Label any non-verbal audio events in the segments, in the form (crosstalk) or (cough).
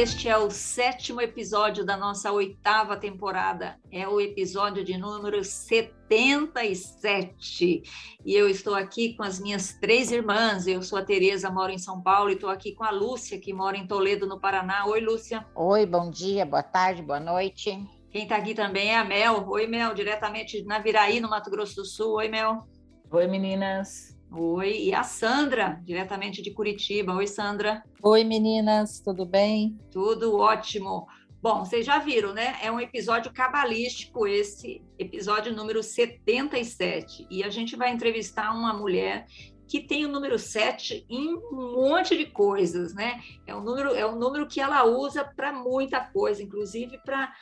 Este é o sétimo episódio da nossa oitava temporada. É o episódio de número 77. E eu estou aqui com as minhas três irmãs. Eu sou a Tereza, moro em São Paulo, e estou aqui com a Lúcia, que mora em Toledo, no Paraná. Oi, Lúcia. Oi, bom dia, boa tarde, boa noite. Quem está aqui também é a Mel. Oi, Mel, diretamente na Viraí, no Mato Grosso do Sul. Oi, Mel. Oi, meninas. Oi, e a Sandra, diretamente de Curitiba. Oi, Sandra. Oi, meninas, tudo bem? Tudo ótimo. Bom, vocês já viram, né? É um episódio cabalístico esse, episódio número 77. E a gente vai entrevistar uma mulher que tem o número 7 em um monte de coisas, né? É um número, é um número que ela usa para muita coisa, inclusive para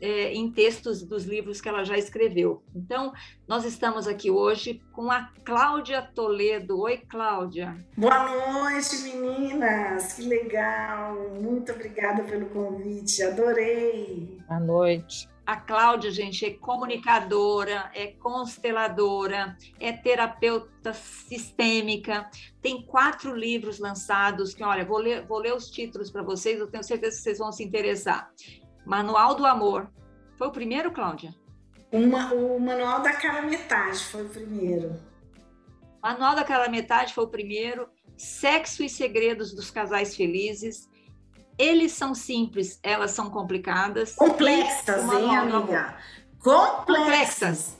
é, em textos dos livros que ela já escreveu. Então, nós estamos aqui hoje com a Cláudia Toledo. Oi, Cláudia. Boa noite, meninas. Que legal. Muito obrigada pelo convite. Adorei. Boa noite. A Cláudia, gente, é comunicadora, é consteladora, é terapeuta sistêmica, tem quatro livros lançados, que, olha, vou ler, vou ler os títulos para vocês, eu tenho certeza que vocês vão se interessar. Manual do Amor. Foi o primeiro, Cláudia? Uma, o Manual da Cara Metade foi o primeiro. Manual da Cara Metade foi o primeiro. Sexo e Segredos dos Casais Felizes. Eles são simples, elas são complicadas. Complexas, hein, amiga? Complexas. Complexas.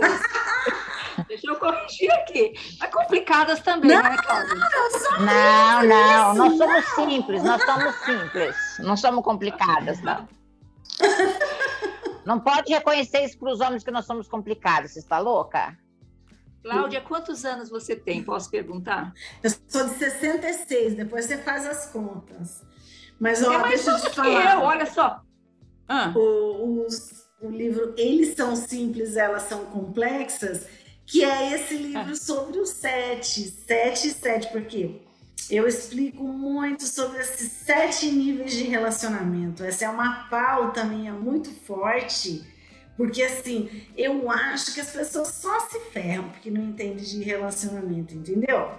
(laughs) Deixa eu corrigir aqui. Mas complicadas também, não, né, Cláudia? Não, não, nós somos simples, nós somos simples. Não somos complicadas, não. Não pode reconhecer isso para os homens que nós somos complicados. Você está louca? Cláudia, quantos anos você tem? Posso perguntar? Eu sou de 66, depois você faz as contas. Mas, ó, é mais deixa eu te falar. Eu, olha só. Ah. O, os, o livro Eles São Simples, Elas São Complexas que é esse livro sobre os sete, sete e sete, porque eu explico muito sobre esses sete níveis de relacionamento. Essa é uma pauta minha muito forte, porque assim, eu acho que as pessoas só se ferram porque não entendem de relacionamento, entendeu?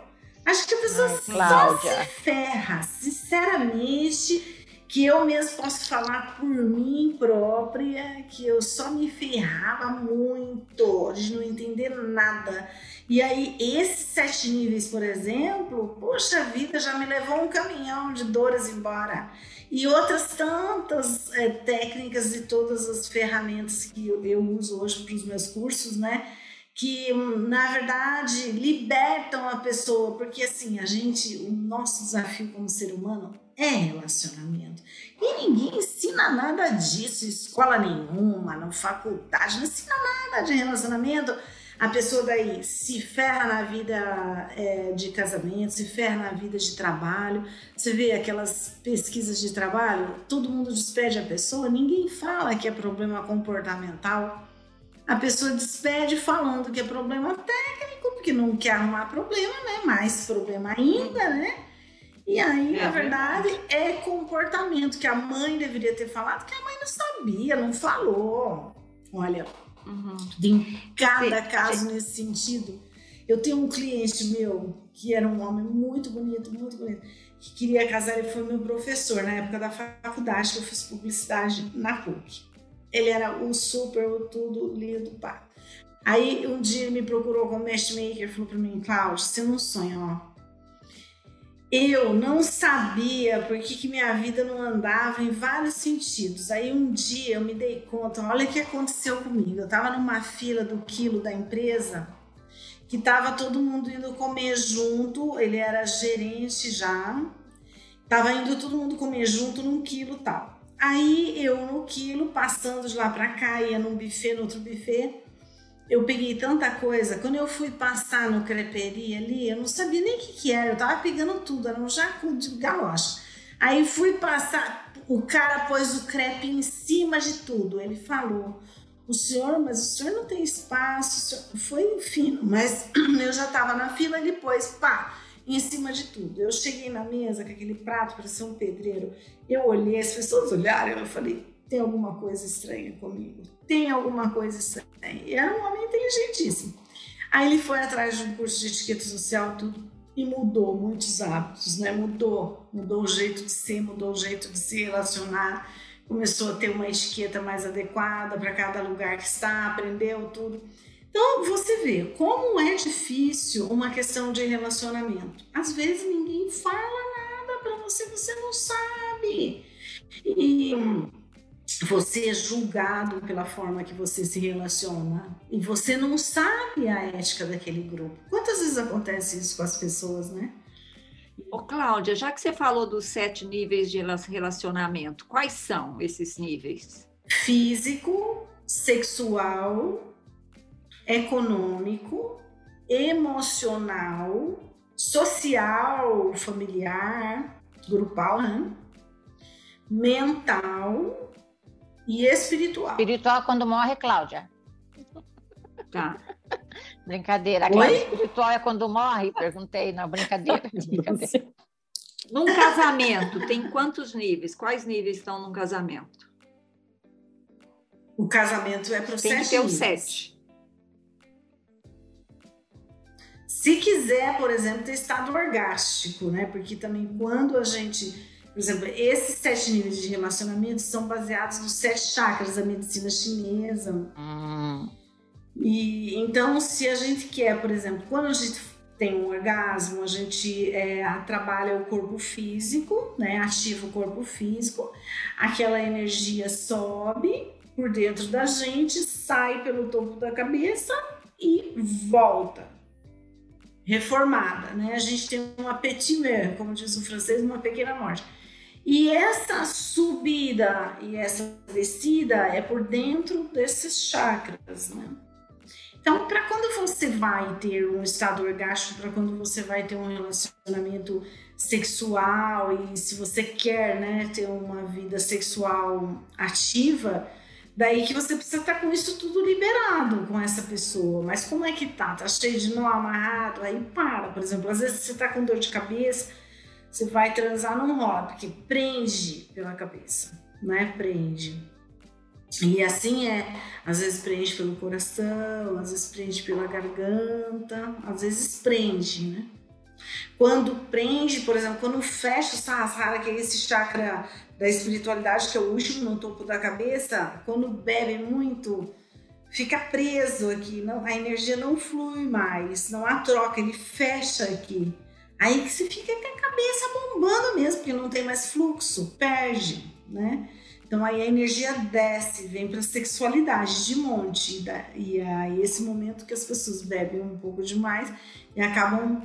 Acho que a pessoa Ai, só se ferra, sinceramente que eu mesmo posso falar por mim própria, que eu só me ferrava muito de não entender nada. E aí, esses sete níveis, por exemplo, poxa vida, já me levou um caminhão de dores embora. E outras tantas é, técnicas e todas as ferramentas que eu, eu uso hoje para os meus cursos, né? Que na verdade libertam a pessoa, porque assim, a gente, o nosso desafio como ser humano é relacionamento. E ninguém ensina nada disso, escola nenhuma, na faculdade, não ensina nada de relacionamento. A pessoa daí se ferra na vida é, de casamento, se ferra na vida de trabalho. Você vê aquelas pesquisas de trabalho, todo mundo despede a pessoa, ninguém fala que é problema comportamental. A pessoa despede falando que é problema técnico, porque não quer arrumar problema, né? Mais problema ainda, né? E aí, é, na verdade, é comportamento que a mãe deveria ter falado, que a mãe não sabia, não falou. Olha, uhum. tem cada sim, caso sim. nesse sentido. Eu tenho um cliente meu que era um homem muito bonito, muito bonito, que queria casar, ele foi meu professor na época da faculdade que eu fiz publicidade na PUC. Ele era o super, tudo lindo, pá. Aí um dia me procurou como matchmaker, falou para mim, Cláudio, você não sonha, ó eu não sabia por que, que minha vida não andava em vários sentidos. Aí um dia eu me dei conta, olha o que aconteceu comigo. Eu estava numa fila do quilo da empresa que estava todo mundo indo comer junto, ele era gerente já, estava indo todo mundo comer junto num quilo tal. Aí eu no quilo, passando de lá para cá, ia num buffet, no outro buffet, eu peguei tanta coisa. Quando eu fui passar no creperia ali, eu não sabia nem o que, que era. Eu tava pegando tudo, era um jacu de galocha. Aí fui passar, o cara pôs o crepe em cima de tudo. Ele falou: o senhor, mas o senhor não tem espaço. Foi fino, mas (clears throat) eu já estava na fila e depois, pá, em cima de tudo. Eu cheguei na mesa com aquele prato, parecia um pedreiro. Eu olhei, as pessoas olharam, eu falei: tem alguma coisa estranha comigo. Tem alguma coisa estranha. E era um homem inteligentíssimo. Aí ele foi atrás de um curso de etiqueta social, tudo, e mudou muitos hábitos, né? Mudou, mudou o jeito de ser, mudou o jeito de se relacionar começou a ter uma etiqueta mais adequada para cada lugar que está, aprendeu tudo. Então você vê como é difícil uma questão de relacionamento. Às vezes ninguém fala nada para você, você não sabe. E você é julgado pela forma que você se relaciona e você não sabe a ética daquele grupo. Quantas vezes acontece isso com as pessoas, né? Ô, Cláudia, já que você falou dos sete níveis de relacionamento, quais são esses níveis? Físico, sexual, econômico, emocional, social, familiar, grupal, né? mental e espiritual. Espiritual quando morre, Cláudia. Tá. (laughs) Brincadeira. Oi? espiritual é quando morre? Perguntei, não, brincadeira. (laughs) brincadeira. Num casamento, tem quantos níveis? Quais níveis estão num casamento? O casamento é para Tem que ter o sete. Se quiser, por exemplo, ter estado orgástico, né? Porque também quando a gente, por exemplo, esses sete níveis de relacionamento são baseados nos sete chakras da medicina chinesa. Hum. E então, se a gente quer, por exemplo, quando a gente tem um orgasmo, a gente é, trabalha o corpo físico, né? Ativa o corpo físico, aquela energia sobe por dentro da gente, sai pelo topo da cabeça e volta reformada, né? A gente tem um appetiment, como diz o francês, uma pequena morte. E essa subida e essa descida é por dentro desses chakras, né? Então, para quando você vai ter um estado orgástico, para quando você vai ter um relacionamento sexual e se você quer, né, ter uma vida sexual ativa, daí que você precisa estar tá com isso tudo liberado com essa pessoa. Mas como é que tá? Tá cheio de nó amarrado? Aí para, por exemplo, às vezes você tá com dor de cabeça, você vai transar, não rola, porque prende pela cabeça, né? Prende. E assim é, às vezes prende pelo coração, às vezes prende pela garganta, às vezes prende, né? Quando prende, por exemplo, quando fecha o Sahasrara, que é esse chakra da espiritualidade, que é o último no topo da cabeça, quando bebe muito, fica preso aqui, não, a energia não flui mais, não há troca, ele fecha aqui. Aí que você fica com a cabeça bombando mesmo, porque não tem mais fluxo, perde, né? Então aí a energia desce, vem para a sexualidade de monte. E aí esse momento que as pessoas bebem um pouco demais e acabam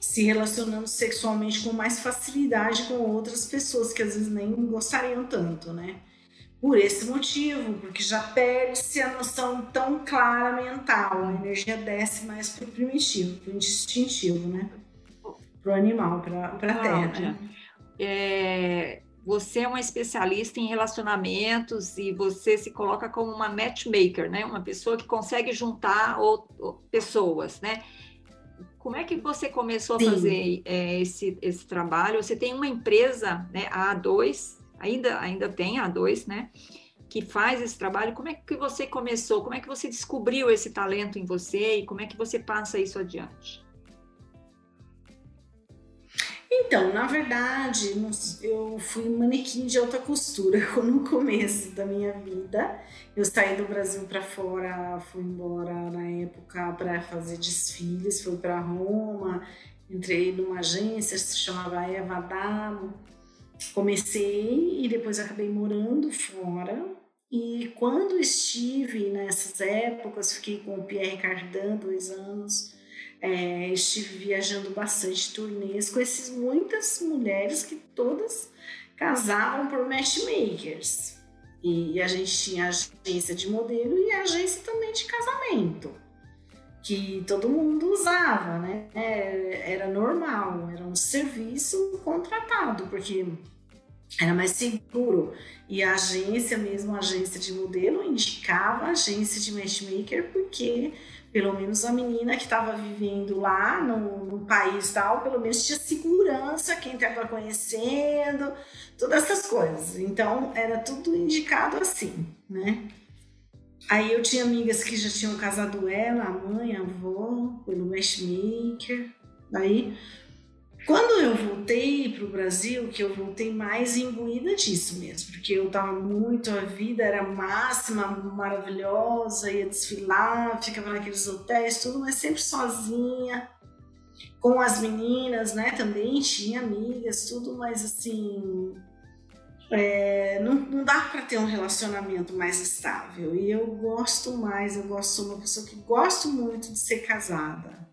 se relacionando sexualmente com mais facilidade com outras pessoas que às vezes nem gostariam tanto, né? Por esse motivo, porque já perde-se a noção tão clara mental, a energia desce mais para o primitivo, para o instintivo, né? Para o animal, para a terra. Né? É, você é uma especialista em relacionamentos e você se coloca como uma matchmaker, né? Uma pessoa que consegue juntar ou, ou, pessoas, né? Como é que você começou Sim. a fazer é, esse, esse trabalho? Você tem uma empresa, né, a A2, ainda, ainda tem a A2, né? Que faz esse trabalho. Como é que você começou? Como é que você descobriu esse talento em você e como é que você passa isso adiante? Então, na verdade, eu fui manequim de alta costura (laughs) no começo da minha vida. Eu saí do Brasil para fora, fui embora na época para fazer desfiles, fui para Roma, entrei numa agência se chamava Eva Damo. Comecei e depois acabei morando fora. E quando estive nessas épocas, fiquei com o Pierre Cardin dois anos é, estive viajando bastante turnês, conheci muitas mulheres que todas casavam por matchmakers. E a gente tinha agência de modelo e agência também de casamento, que todo mundo usava, né? É, era normal, era um serviço contratado, porque era mais seguro. E a agência mesmo, a agência de modelo, indicava a agência de matchmaker porque pelo menos a menina que estava vivendo lá no, no, país tal, pelo menos tinha segurança, quem estava conhecendo, todas essas coisas. Então era tudo indicado assim, né? Aí eu tinha amigas que já tinham casado ela, a mãe, a avó, pelo matchmaker. Aí quando eu voltei para o Brasil, que eu voltei mais imbuída disso mesmo, porque eu estava muito, a vida era máxima, maravilhosa, ia desfilar, ficava naqueles hotéis, tudo, mas sempre sozinha, com as meninas, né? Também tinha amigas, tudo, mas assim, é, não, não dá para ter um relacionamento mais estável. E eu gosto mais, eu gosto, sou uma pessoa que gosto muito de ser casada.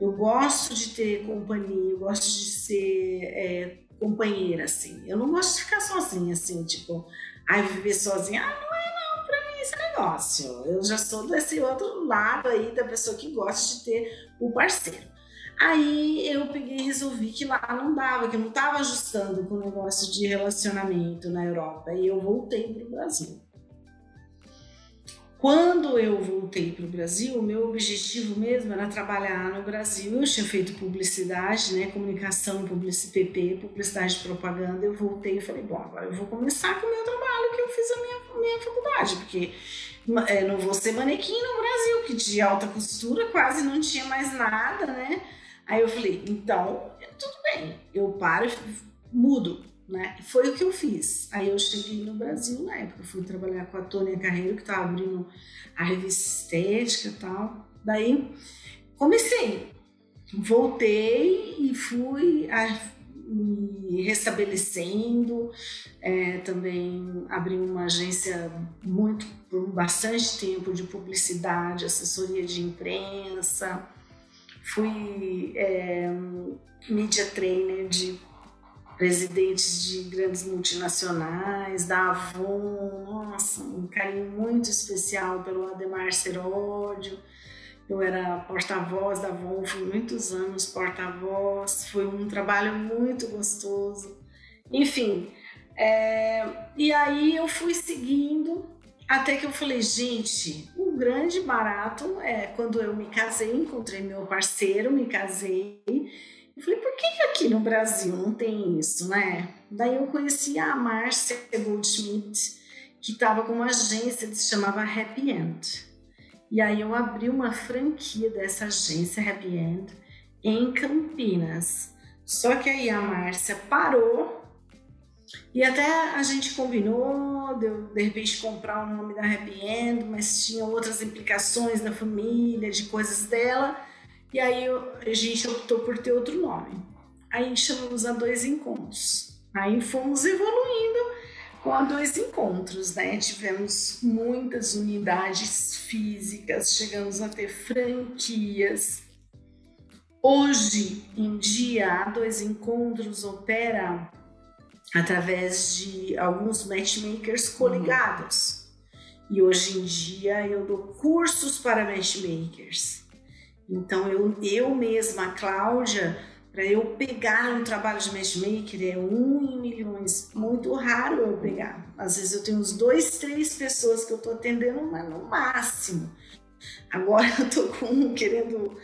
Eu gosto de ter companhia, eu gosto de ser é, companheira, assim. Eu não gosto de ficar sozinha, assim, tipo, ai, viver sozinha. Ah, não é não, pra mim esse negócio. Eu já sou desse outro lado aí da pessoa que gosta de ter o parceiro. Aí eu peguei e resolvi que lá não dava, que eu não estava ajustando com o negócio de relacionamento na Europa. E eu voltei para o Brasil. Quando eu voltei para o Brasil, o meu objetivo mesmo era trabalhar no Brasil. Eu tinha feito publicidade, né, comunicação, publicidade, PP, publicidade de propaganda. Eu voltei e falei, bom, agora eu vou começar com o meu trabalho que eu fiz a minha, minha faculdade, porque é, não vou ser manequim no Brasil, que de alta costura quase não tinha mais nada, né? Aí eu falei, então, tudo bem, eu paro e mudo né? Foi o que eu fiz. Aí eu cheguei no Brasil na época, fui trabalhar com a Tônia Carreiro, que estava abrindo a revista estética e tal. Daí comecei, voltei e fui a, me restabelecendo. É, também abri uma agência muito por bastante tempo de publicidade, assessoria de imprensa. Fui é, media trainer de presidentes de grandes multinacionais, da Avon, nossa, um carinho muito especial pelo Ademar Seródio. Eu era porta-voz da Avon, fui muitos anos porta-voz, foi um trabalho muito gostoso. Enfim, é, e aí eu fui seguindo até que eu falei, gente, o grande barato é quando eu me casei, encontrei meu parceiro, me casei eu falei, por que aqui no Brasil não tem isso, né? Daí eu conheci a Márcia Goldschmidt, que estava com uma agência que se chamava Happy End. E aí eu abri uma franquia dessa agência Happy End em Campinas. Só que aí a Márcia parou e até a gente combinou de, de repente comprar o nome da Happy End, mas tinha outras implicações da família, de coisas dela. E aí a gente optou por ter outro nome. Aí chamamos a dois encontros. Aí fomos evoluindo com a dois encontros, né? Tivemos muitas unidades físicas, chegamos a ter franquias. Hoje em dia, a dois encontros opera através de alguns matchmakers coligados. Uhum. E hoje em dia eu dou cursos para matchmakers. Então, eu, eu mesma, Cláudia, para eu pegar um trabalho de matchmaker é um em milhões, muito raro eu pegar. Às vezes eu tenho uns dois, três pessoas que eu estou atendendo, mas no máximo. Agora (laughs) eu estou com querendo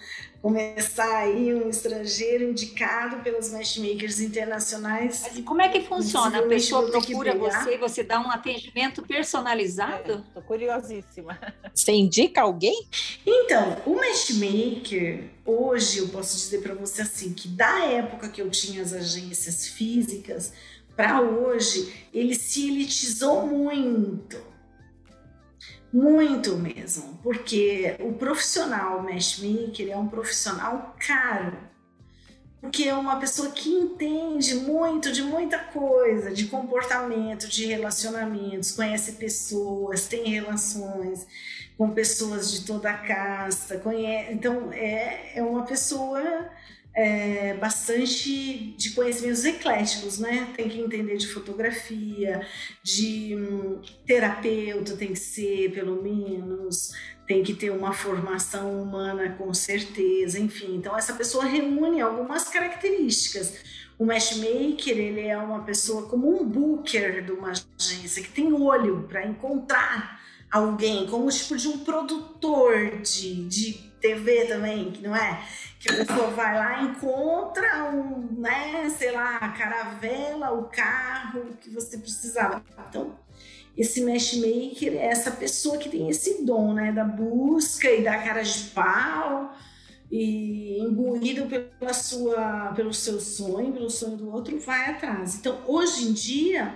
começar aí um estrangeiro indicado pelos matchmakers internacionais. Mas como é que funciona? A pessoa procura você e você dá um atendimento personalizado? Estou é, curiosíssima. Você indica alguém? Então, o matchmaker, hoje eu posso dizer para você assim, que da época que eu tinha as agências físicas para hoje, ele se elitizou muito muito mesmo, porque o profissional matchmaker é um profissional caro, porque é uma pessoa que entende muito de muita coisa, de comportamento, de relacionamentos, conhece pessoas, tem relações com pessoas de toda a casta, conhece, então é, é uma pessoa é, bastante de conhecimentos ecléticos, né? Tem que entender de fotografia, de hum, terapeuta tem que ser, pelo menos, tem que ter uma formação humana com certeza, enfim. Então essa pessoa reúne algumas características. O matchmaker, ele é uma pessoa como um booker de uma agência que tem olho para encontrar alguém, como tipo de um produtor de, de TV também, que não é? Que a pessoa vai lá encontra um, né, sei lá, a caravela, o carro que você precisava. Então, esse matchmaker é essa pessoa que tem esse dom, né, da busca e da cara de pau e imbuído pela sua, pelo seu sonho, pelo sonho do outro, vai atrás. Então, hoje em dia,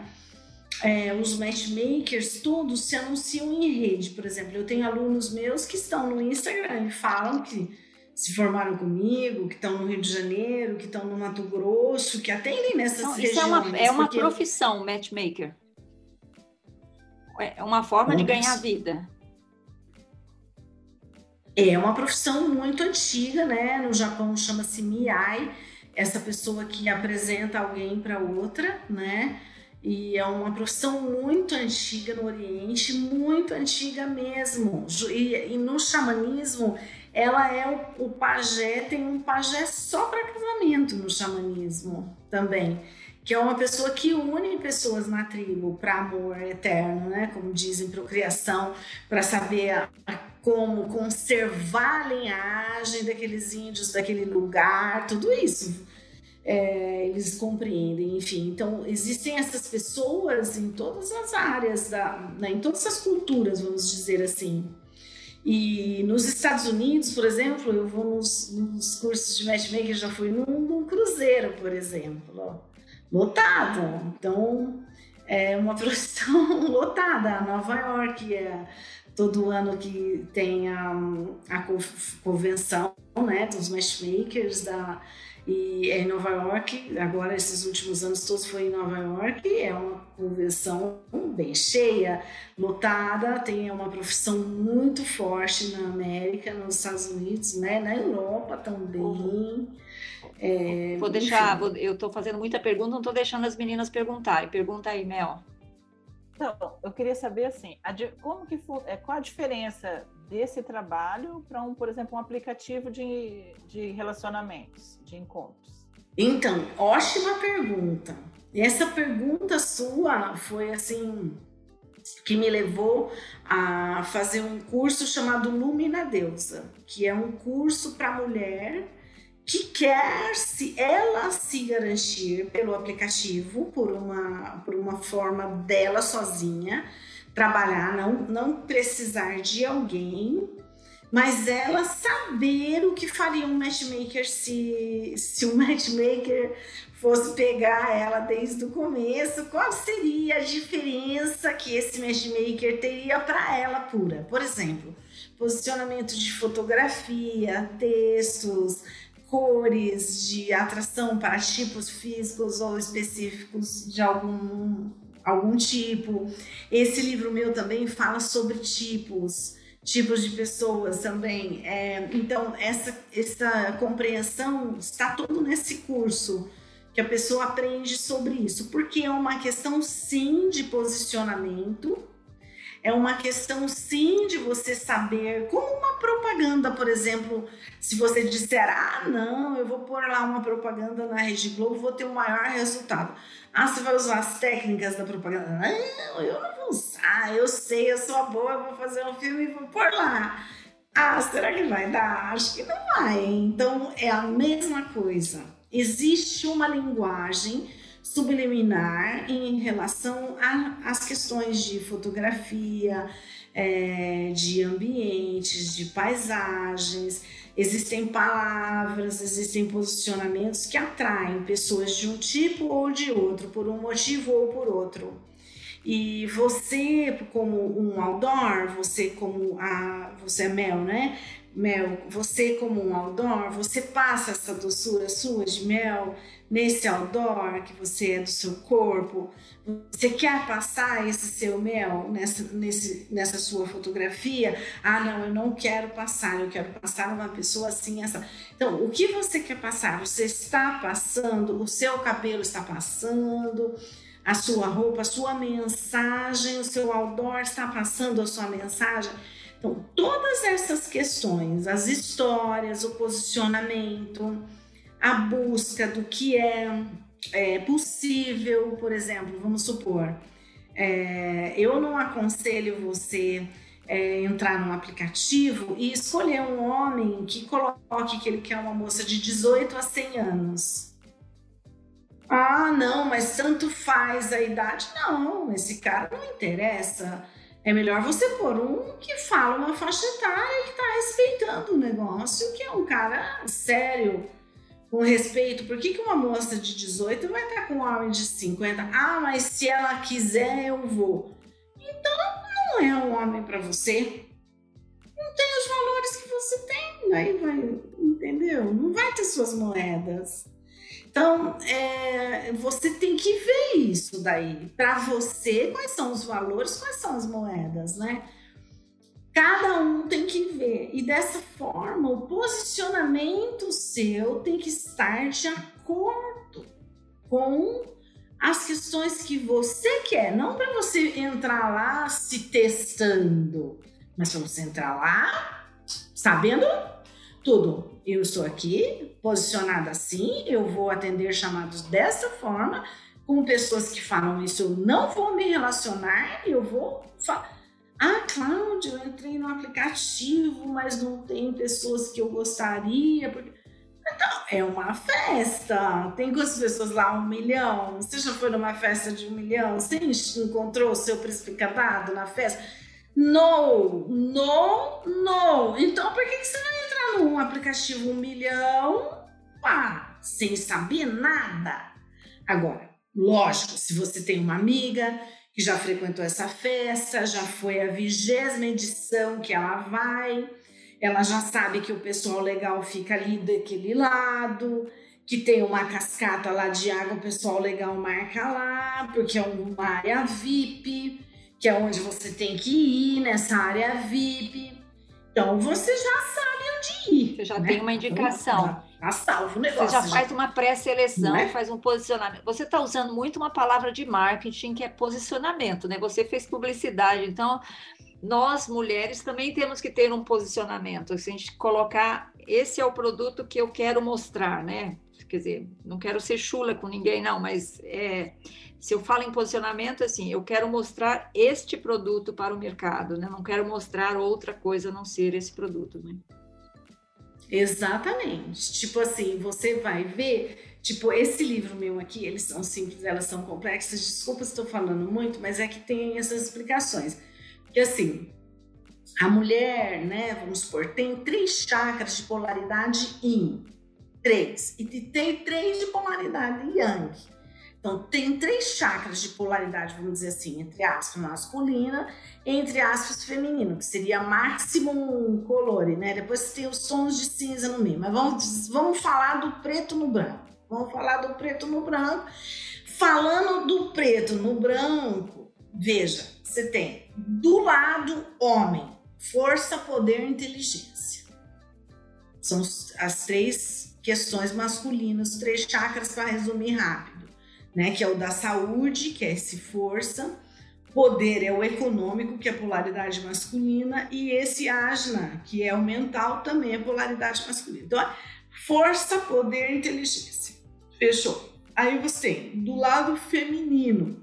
é, os matchmakers todos se anunciam em rede. Por exemplo, eu tenho alunos meus que estão no Instagram e falam que se formaram comigo, que estão no Rio de Janeiro, que estão no Mato Grosso, que atendem nessas Não, regiões. Isso é uma, é uma porque... profissão, matchmaker. É uma forma de ganhar vida. É uma profissão muito antiga, né? No Japão chama-se Miai, essa pessoa que apresenta alguém para outra, né? E é uma profissão muito antiga no Oriente, muito antiga mesmo. E, e no xamanismo, ela é o, o pajé, tem um pajé só para casamento no xamanismo também que é uma pessoa que une pessoas na tribo para amor eterno, né? Como dizem, procriação, para saber a, a, como conservar a linhagem daqueles índios daquele lugar, tudo isso. É, eles compreendem, enfim. Então, existem essas pessoas em todas as áreas, da, né, em todas as culturas, vamos dizer assim. E nos Estados Unidos, por exemplo, eu vou nos, nos cursos de matchmaker, já fui num, num cruzeiro, por exemplo lotada. Então, é uma (laughs) profissão lotada. Nova York é todo ano que tem a, a convenção né, dos matchmakers da, e é em Nova York. Agora, esses últimos anos todos foi em Nova York. É uma convenção bem cheia, lotada. Tem uma profissão muito forte na América, nos Estados Unidos, né, na Europa também. Uhum. É, vou deixar, vou, eu estou fazendo muita pergunta, não estou deixando as meninas perguntarem. Pergunta aí, Mel. Então, eu queria saber assim, a, como que é, qual a diferença desse trabalho para um, por exemplo, um aplicativo de, de relacionamentos, de encontros? Então, ótima pergunta. Essa pergunta sua foi assim que me levou a fazer um curso chamado Lumina Deusa, que é um curso para mulher que quer se ela se garantir pelo aplicativo por uma por uma forma dela sozinha trabalhar não não precisar de alguém mas ela saber o que faria um matchmaker se se um matchmaker fosse pegar ela desde o começo. Qual seria a diferença que esse matchmaker teria para ela pura? Por exemplo posicionamento de fotografia textos cores de atração para tipos físicos ou específicos de algum, algum tipo. Esse livro meu também fala sobre tipos, tipos de pessoas também. É, então, essa, essa compreensão está tudo nesse curso que a pessoa aprende sobre isso, porque é uma questão sim de posicionamento é uma questão, sim, de você saber, como uma propaganda, por exemplo, se você disser, ah, não, eu vou pôr lá uma propaganda na Rede Globo, vou ter o um maior resultado. Ah, você vai usar as técnicas da propaganda? Não, eu não vou usar, eu sei, eu sou boa, eu vou fazer um filme e vou pôr lá. Ah, será que vai dar? Acho que não vai. Então, é a mesma coisa. Existe uma linguagem subliminar em relação às questões de fotografia, é, de ambientes, de paisagens. Existem palavras, existem posicionamentos que atraem pessoas de um tipo ou de outro, por um motivo ou por outro. E você, como um outdoor, você como a. Você é Mel, né? Mel, você como um outdoor, você passa essa doçura sua de mel nesse outdoor que você é do seu corpo. Você quer passar esse seu mel nessa, nesse, nessa sua fotografia? Ah, não, eu não quero passar, eu quero passar uma pessoa assim, essa. Então, o que você quer passar? Você está passando, o seu cabelo está passando, a sua roupa, a sua mensagem, o seu outdoor está passando a sua mensagem Então, todas essas questões, as histórias, o posicionamento, a busca do que é, é possível, por exemplo, vamos supor, é, eu não aconselho você é, entrar num aplicativo e escolher um homem que coloque que ele quer uma moça de 18 a 100 anos. Ah, não, mas tanto faz a idade. Não, esse cara não interessa. É melhor você pôr um que fala uma faixa etária que está respeitando o negócio, que é um cara sério, com respeito. Por que, que uma moça de 18 vai estar com um homem de 50? Ah, mas se ela quiser, eu vou. Então, não é um homem para você. Não tem os valores que você tem. Aí vai, entendeu? Não vai ter suas moedas. Então, é, você tem que ver isso daí. Para você, quais são os valores, quais são as moedas, né? Cada um tem que ver. E dessa forma, o posicionamento seu tem que estar de acordo com as questões que você quer. Não para você entrar lá se testando, mas para você entrar lá sabendo tudo. Eu estou aqui, posicionada assim, eu vou atender chamados dessa forma, com pessoas que falam isso, eu não vou me relacionar, eu vou falar. Ah, Cláudio, eu entrei no aplicativo, mas não tem pessoas que eu gostaria. Porque... Então, é uma festa. Tem quantas pessoas lá? Um milhão? Você já foi numa festa de um milhão? Você encontrou o seu príncipe encantado na festa? No, no, no. Então, por que, que você vai num aplicativo um milhão, pá, sem saber nada. Agora, lógico, se você tem uma amiga que já frequentou essa festa, já foi a vigésima edição que ela vai, ela já sabe que o pessoal legal fica ali daquele lado, que tem uma cascata lá de água, o pessoal legal marca lá, porque é uma área VIP, que é onde você tem que ir nessa área VIP. Então você já sabe onde ir. Você já né? tem uma indicação. Tá salvo o negócio. Você já faz uma pré-seleção, é? faz um posicionamento. Você está usando muito uma palavra de marketing que é posicionamento, né? Você fez publicidade, então nós mulheres também temos que ter um posicionamento. Se a gente colocar esse é o produto que eu quero mostrar, né? Quer dizer, não quero ser chula com ninguém, não, mas é, se eu falo em posicionamento, assim, eu quero mostrar este produto para o mercado, né? Não quero mostrar outra coisa a não ser esse produto, né? Exatamente. Tipo assim, você vai ver, tipo, esse livro meu aqui, eles são simples, elas são complexas. Desculpa se estou falando muito, mas é que tem essas explicações. Porque assim, a mulher, né, vamos supor, tem três chakras de polaridade yin. Três. E tem três de polaridade yang. Então, tem três chakras de polaridade, vamos dizer assim, entre aspas, masculina entre aspas, feminino, que seria máximo colore, né? Depois tem os tons de cinza no meio. Mas vamos, vamos falar do preto no branco. Vamos falar do preto no branco. Falando do preto no branco, veja, você tem do lado homem, força, poder, inteligência. São as três questões masculinas, três chakras para resumir rápido né? Que é o da saúde, que é esse força. Poder é o econômico, que é a polaridade masculina, e esse ajna, que é o mental, também é polaridade masculina. Então, força, poder, inteligência. Fechou. Aí você tem do lado feminino,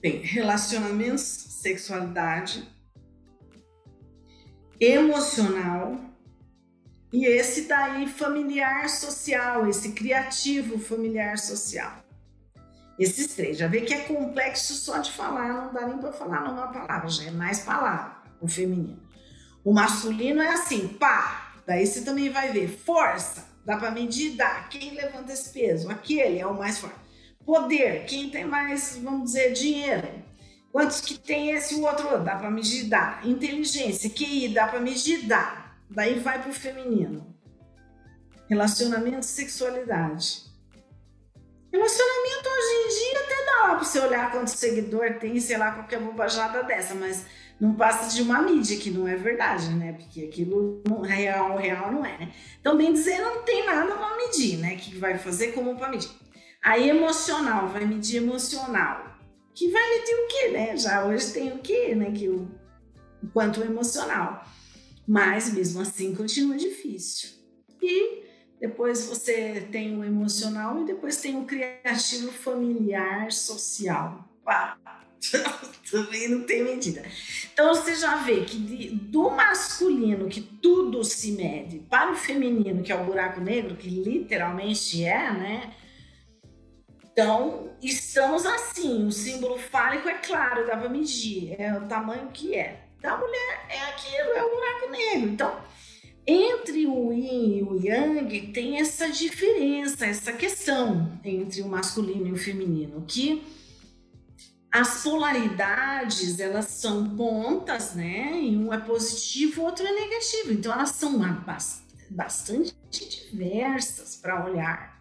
tem relacionamentos, sexualidade, emocional, e esse daí familiar social, esse criativo familiar social. Esses três. Já vê que é complexo só de falar, não dá nem para falar numa palavra, já é mais palavra, o feminino. O masculino é assim, pá, daí você também vai ver força, dá para medir, dá. Quem levanta esse peso? Aquele é o mais forte. Poder, quem tem mais, vamos dizer, dinheiro. Quantos que tem esse o outro? Dá para medir, dá. Inteligência, QI, dá para medir, dá. Daí vai pro feminino. Relacionamento, sexualidade. Relacionamento hoje em dia até dá lá pra você olhar quantos seguidor tem, sei lá, qualquer bobajada dessa, mas não passa de uma mídia, que não é verdade, né? Porque aquilo não, real, real não é, né? Então, bem dizer, não tem nada para medir, né? Que vai fazer como para medir. Aí, emocional, vai medir emocional. Que vai medir o quê, né? Já hoje tem o quê, né? Que o quanto o emocional. Mas mesmo assim continua difícil. E depois você tem o emocional e depois tem o criativo familiar social. Pá, (laughs) também não tem medida. Então você já vê que de, do masculino, que tudo se mede, para o feminino, que é o buraco negro, que literalmente é, né? Então, estamos assim. O símbolo fálico é claro, dá para medir, é o tamanho que é. Da mulher é aquilo, é o buraco negro. Então, entre o yin e o yang tem essa diferença, essa questão entre o masculino e o feminino, que as polaridades elas são pontas, né? E um é positivo, o outro é negativo. Então elas são bastante diversas para olhar,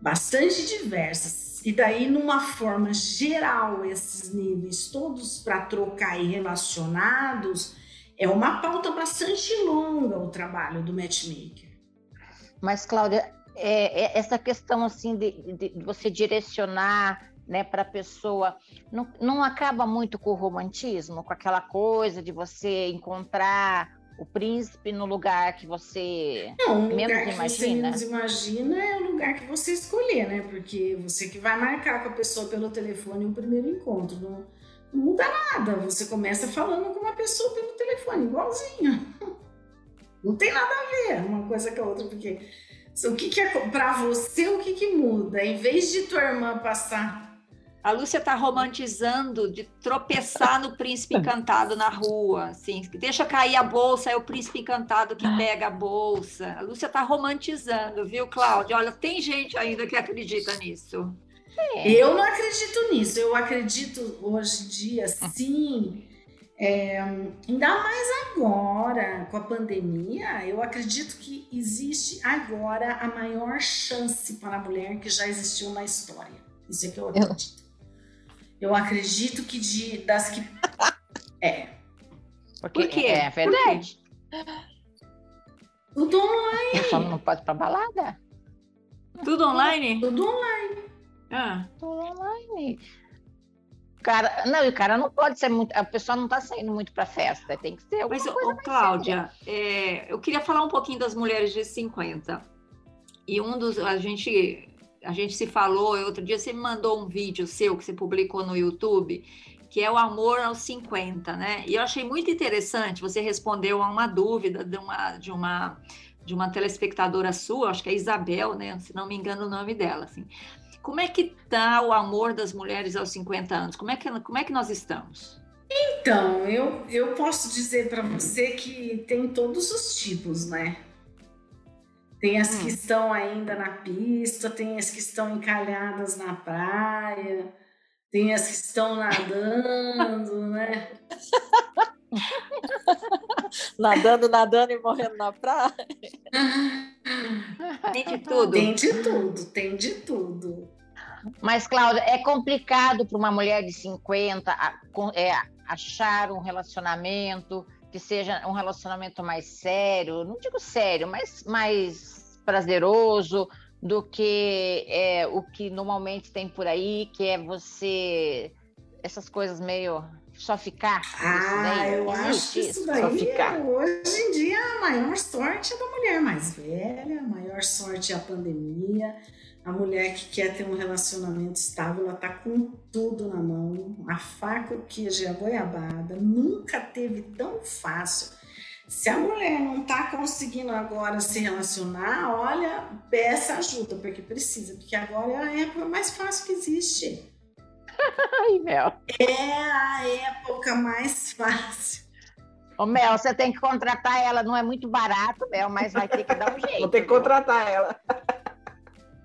bastante diversas. E daí, numa forma geral, esses níveis todos para trocar e relacionados, é uma pauta bastante longa o trabalho do matchmaker. Mas, Cláudia, é, é essa questão assim de, de, você direcionar né, para a pessoa, não, não acaba muito com o romantismo, com aquela coisa de você encontrar o príncipe no lugar que você não, o menos lugar imagina. Que você menos imagina é o lugar que você escolher, né? Porque você que vai marcar com a pessoa pelo telefone o primeiro encontro. Não, não muda nada. Você começa falando com uma pessoa pelo telefone, igualzinho. (laughs) Não tem nada a ver uma coisa com a outra, porque o que, que é para você, o que, que muda? Em vez de tua irmã passar a Lúcia está romantizando de tropeçar no príncipe encantado na rua, assim, deixa cair a bolsa, é o príncipe encantado que pega a bolsa. A Lúcia está romantizando, viu, Cláudia? Olha, tem gente ainda que acredita nisso. É. Eu não acredito nisso. Eu acredito hoje em dia, sim. É, ainda mais agora, com a pandemia, eu acredito que existe agora a maior chance para a mulher que já existiu na história. Isso é que eu acredito. Eu acredito que de das que. (laughs) É. Porque Por quê? É verdade. Tudo online. Só não pode pra balada. Tudo online? Tudo online. Ah. Online. Cara, não, e o cara não pode ser muito. A pessoa não está saindo muito para festa, tem que ser alguma Mas, coisa. Ô, Cláudia, é, eu queria falar um pouquinho das mulheres de 50. E um dos. A gente a gente se falou, outro dia você me mandou um vídeo seu que você publicou no YouTube, que é o amor aos 50, né? E eu achei muito interessante, você respondeu a uma dúvida de uma, de uma, de uma telespectadora sua, acho que é Isabel, né? Se não me engano o nome dela, assim. Como é que tá o amor das mulheres aos 50 anos? Como é que, como é que nós estamos? Então, eu, eu posso dizer para você que tem todos os tipos, né? Tem as que hum. estão ainda na pista, tem as que estão encalhadas na praia, tem as que estão nadando, né? (laughs) nadando, nadando e morrendo na praia. (laughs) Tem de tudo. Tem de tudo, tem de tudo. Mas, Cláudia, é complicado para uma mulher de 50 é, achar um relacionamento que seja um relacionamento mais sério, não digo sério, mas mais prazeroso do que é, o que normalmente tem por aí, que é você essas coisas meio só ficar. Ah, eu acho que isso daí é, hoje em dia a maior sorte é da mulher mais velha, a maior sorte é a pandemia. A mulher que quer ter um relacionamento estável, ela tá com tudo na mão, a faca, o queijo e a goiabada. Nunca teve tão fácil. Se a mulher não tá conseguindo agora se relacionar, olha, peça ajuda, porque precisa, porque agora é a época mais fácil que existe. (laughs) Ai, Mel. É a época mais fácil. Ô, Mel, você tem que contratar ela, não é muito barato, Mel, mas vai ter que dar um (laughs) jeito. Vou ter que contratar ela.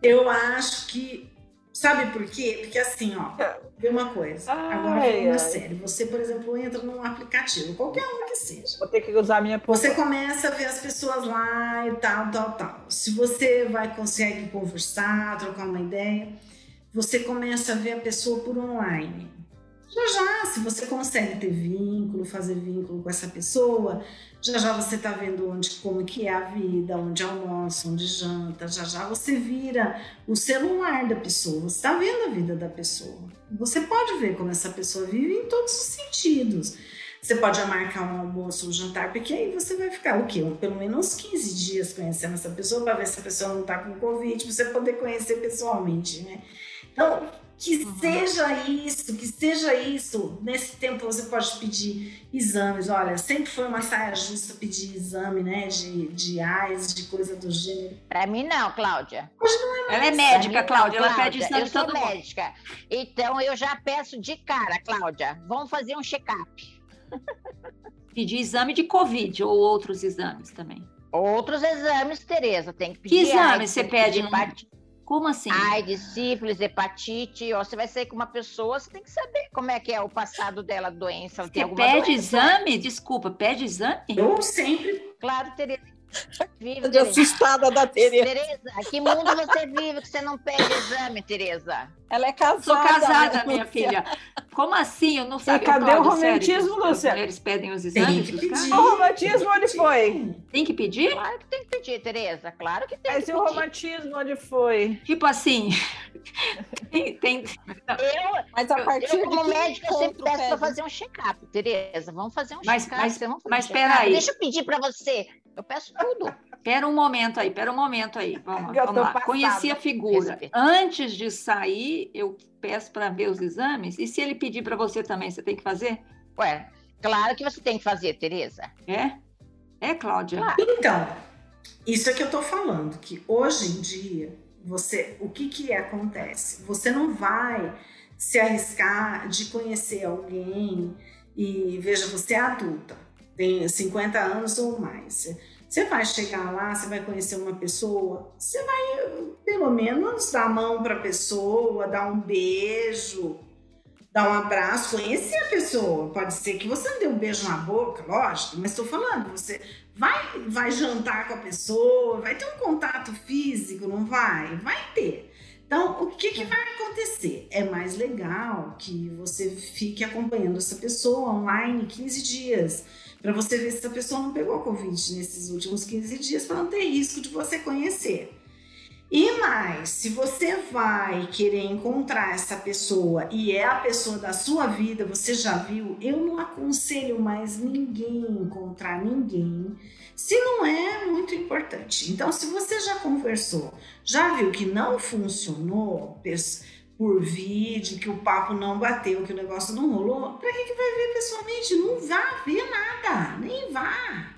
Eu acho que. Sabe por quê? Porque assim, ó, vê uma coisa. Ai, Agora falando ai. sério, você, por exemplo, entra num aplicativo, qualquer um que seja. Vou ter que usar a minha Você começa a ver as pessoas lá e tal, tal, tal. Se você vai consegue conversar, trocar uma ideia, você começa a ver a pessoa por online. Já já, se você consegue ter vínculo, fazer vínculo com essa pessoa, já já você está vendo onde, como que é a vida, onde almoça, onde janta, já já você vira o celular da pessoa, você está vendo a vida da pessoa. Você pode ver como essa pessoa vive em todos os sentidos. Você pode marcar um almoço, um jantar, porque aí você vai ficar o quê? Pelo menos 15 dias conhecendo essa pessoa, para ver se a pessoa não está com Covid, você poder conhecer pessoalmente, né? Então, que uhum. seja isso, que seja isso. Nesse tempo você pode pedir exames. Olha, sempre foi uma saia justa pedir exame, né? De, de AIDS, de coisa do gênero. Para mim não, Cláudia. Hoje não é mais. Ela é médica, Cláudia. Ela Cláudia, pede exame Eu sou médica. Então eu já peço de cara, Cláudia. Vamos fazer um check-up. (laughs) Pedir exame de Covid ou outros exames também. Outros exames, Tereza, tem que pedir. Que exame você pede? No... Como assim? AIDS, sífilis, hepatite. Ó, você vai sair com uma pessoa, você tem que saber como é que é o passado dela, doença. Você pede doença. exame? Desculpa, pede exame? Eu sempre. Claro, Tereza. Vive, Tereza. assustada da Tereza. Tereza, que mundo você vive que você não pede exame, Tereza? Ela é casada. Sou casada, né, minha filha. Como assim? Eu não sei. Cadê o romantismo, Lúcia? Eles pedem os exames O romantismo onde foi? Tem que pedir? Claro que tem que pedir, Tereza. Claro que tem Mas que pedir. Mas o romantismo onde foi? Tipo assim. (laughs) tem, tem... Eu, Mas a partir eu, como médica, eu sempre peço para fazer um check-up, Tereza. Vamos fazer um check-up. Mas, mas, mas um peraí. Deixa eu pedir para você. Eu peço tudo. Pera um momento aí, pera um momento aí. Vamos, vamos lá. Conheci a figura. Respeito. Antes de sair, eu peço para ver os exames. E se ele pedir para você também, você tem que fazer? Ué, claro que você tem que fazer, Tereza. É? É, Cláudia? Claro. Então, isso é que eu estou falando, que hoje em dia, você, o que que acontece? Você não vai se arriscar de conhecer alguém e veja, você é adulta, tem 50 anos ou mais. Você vai chegar lá, você vai conhecer uma pessoa, você vai pelo menos dar a mão para a pessoa, dar um beijo, dar um abraço, conhecer a pessoa. Pode ser que você não dê um beijo na boca, lógico, mas estou falando, você vai, vai jantar com a pessoa, vai ter um contato físico, não vai? Vai ter. Então, o que, que vai acontecer? É mais legal que você fique acompanhando essa pessoa online 15 dias para você ver se a pessoa não pegou Covid nesses últimos 15 dias, para não ter risco de você conhecer. E mais, se você vai querer encontrar essa pessoa e é a pessoa da sua vida, você já viu, eu não aconselho mais ninguém encontrar ninguém se não é muito importante. Então, se você já conversou, já viu que não funcionou, por vídeo, que o papo não bateu, que o negócio não rolou, para que, que vai ver pessoalmente? Não vá ver nada, nem vá.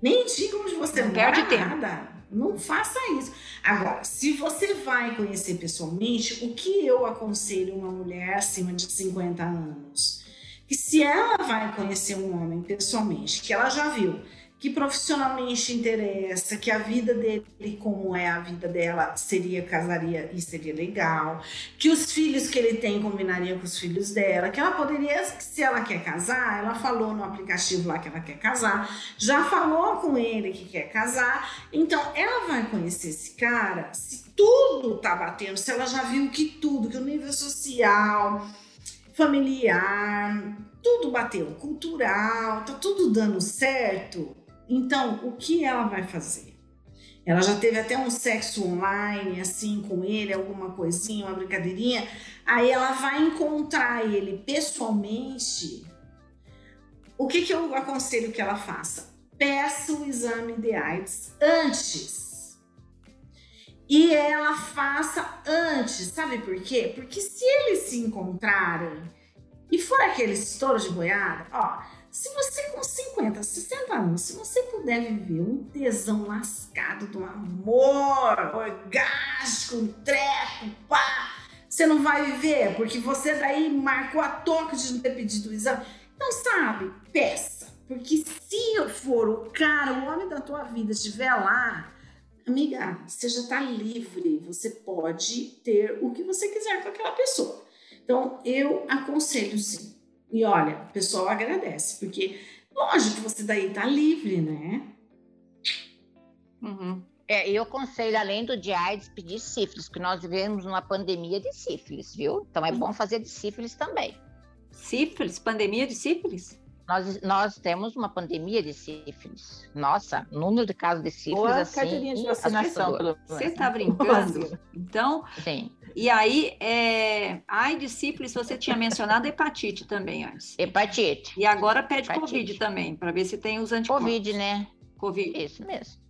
Nem diga onde você não perde nada. Não faça isso. Agora, se você vai conhecer pessoalmente, o que eu aconselho uma mulher acima de 50 anos? Que se ela vai conhecer um homem pessoalmente, que ela já viu, que profissionalmente interessa, que a vida dele, como é a vida dela, seria casaria e seria legal, que os filhos que ele tem combinariam com os filhos dela, que ela poderia, se ela quer casar, ela falou no aplicativo lá que ela quer casar, já falou com ele que quer casar, então ela vai conhecer esse cara se tudo tá batendo, se ela já viu que tudo, que o nível social, familiar, tudo bateu, cultural, tá tudo dando certo então, o que ela vai fazer? Ela já teve até um sexo online, assim, com ele, alguma coisinha, uma brincadeirinha. Aí ela vai encontrar ele pessoalmente. O que, que eu aconselho que ela faça? Peça o exame de AIDS antes. E ela faça antes, sabe por quê? Porque se eles se encontrarem e for aquele estouro de boiada, ó, se você com 50, 60 anos, se você puder viver um tesão lascado do amor, orgástico, treco, pá, você não vai viver, porque você daí marcou a toque de não ter pedido o exame. Então, sabe, peça. Porque se for o cara, o homem da tua vida estiver lá, amiga, você já está livre. Você pode ter o que você quiser com aquela pessoa. Então, eu aconselho sim e olha, o pessoal agradece, porque lógico que você daí tá livre, né? Uhum. É, eu aconselho, além do de AIDS, pedir sífilis, porque nós vivemos numa pandemia de sífilis, viu? Então é bom fazer de sífilis também. Sífilis? Pandemia de sífilis? Nós, nós temos uma pandemia de sífilis. Nossa, número de casos de sífilis Boa assim, carteirinha de vacinação. Você está brincando? então, Sim. E aí, é... AIDS, sífilis, você tinha mencionado hepatite também antes. Hepatite. E agora pede Hepatite. Covid também, para ver se tem os anticorpos. Covid, né? Covid. Isso mesmo.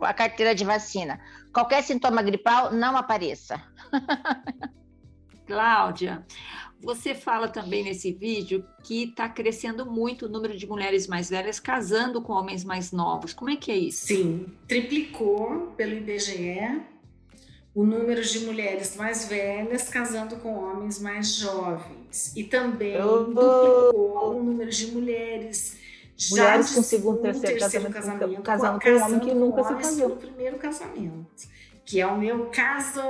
A carteira de vacina. Qualquer sintoma gripal, não apareça. (laughs) Cláudia, você fala também nesse vídeo que está crescendo muito o número de mulheres mais velhas casando com homens mais novos. Como é que é isso? Sim, triplicou pelo IBGE o número de mulheres mais velhas casando com homens mais jovens. E também duplicou o número de mulheres já Mulheres com segundo, terceiro casamento, casando com um homem que nunca se casou. No primeiro casamento. Que é o meu caso.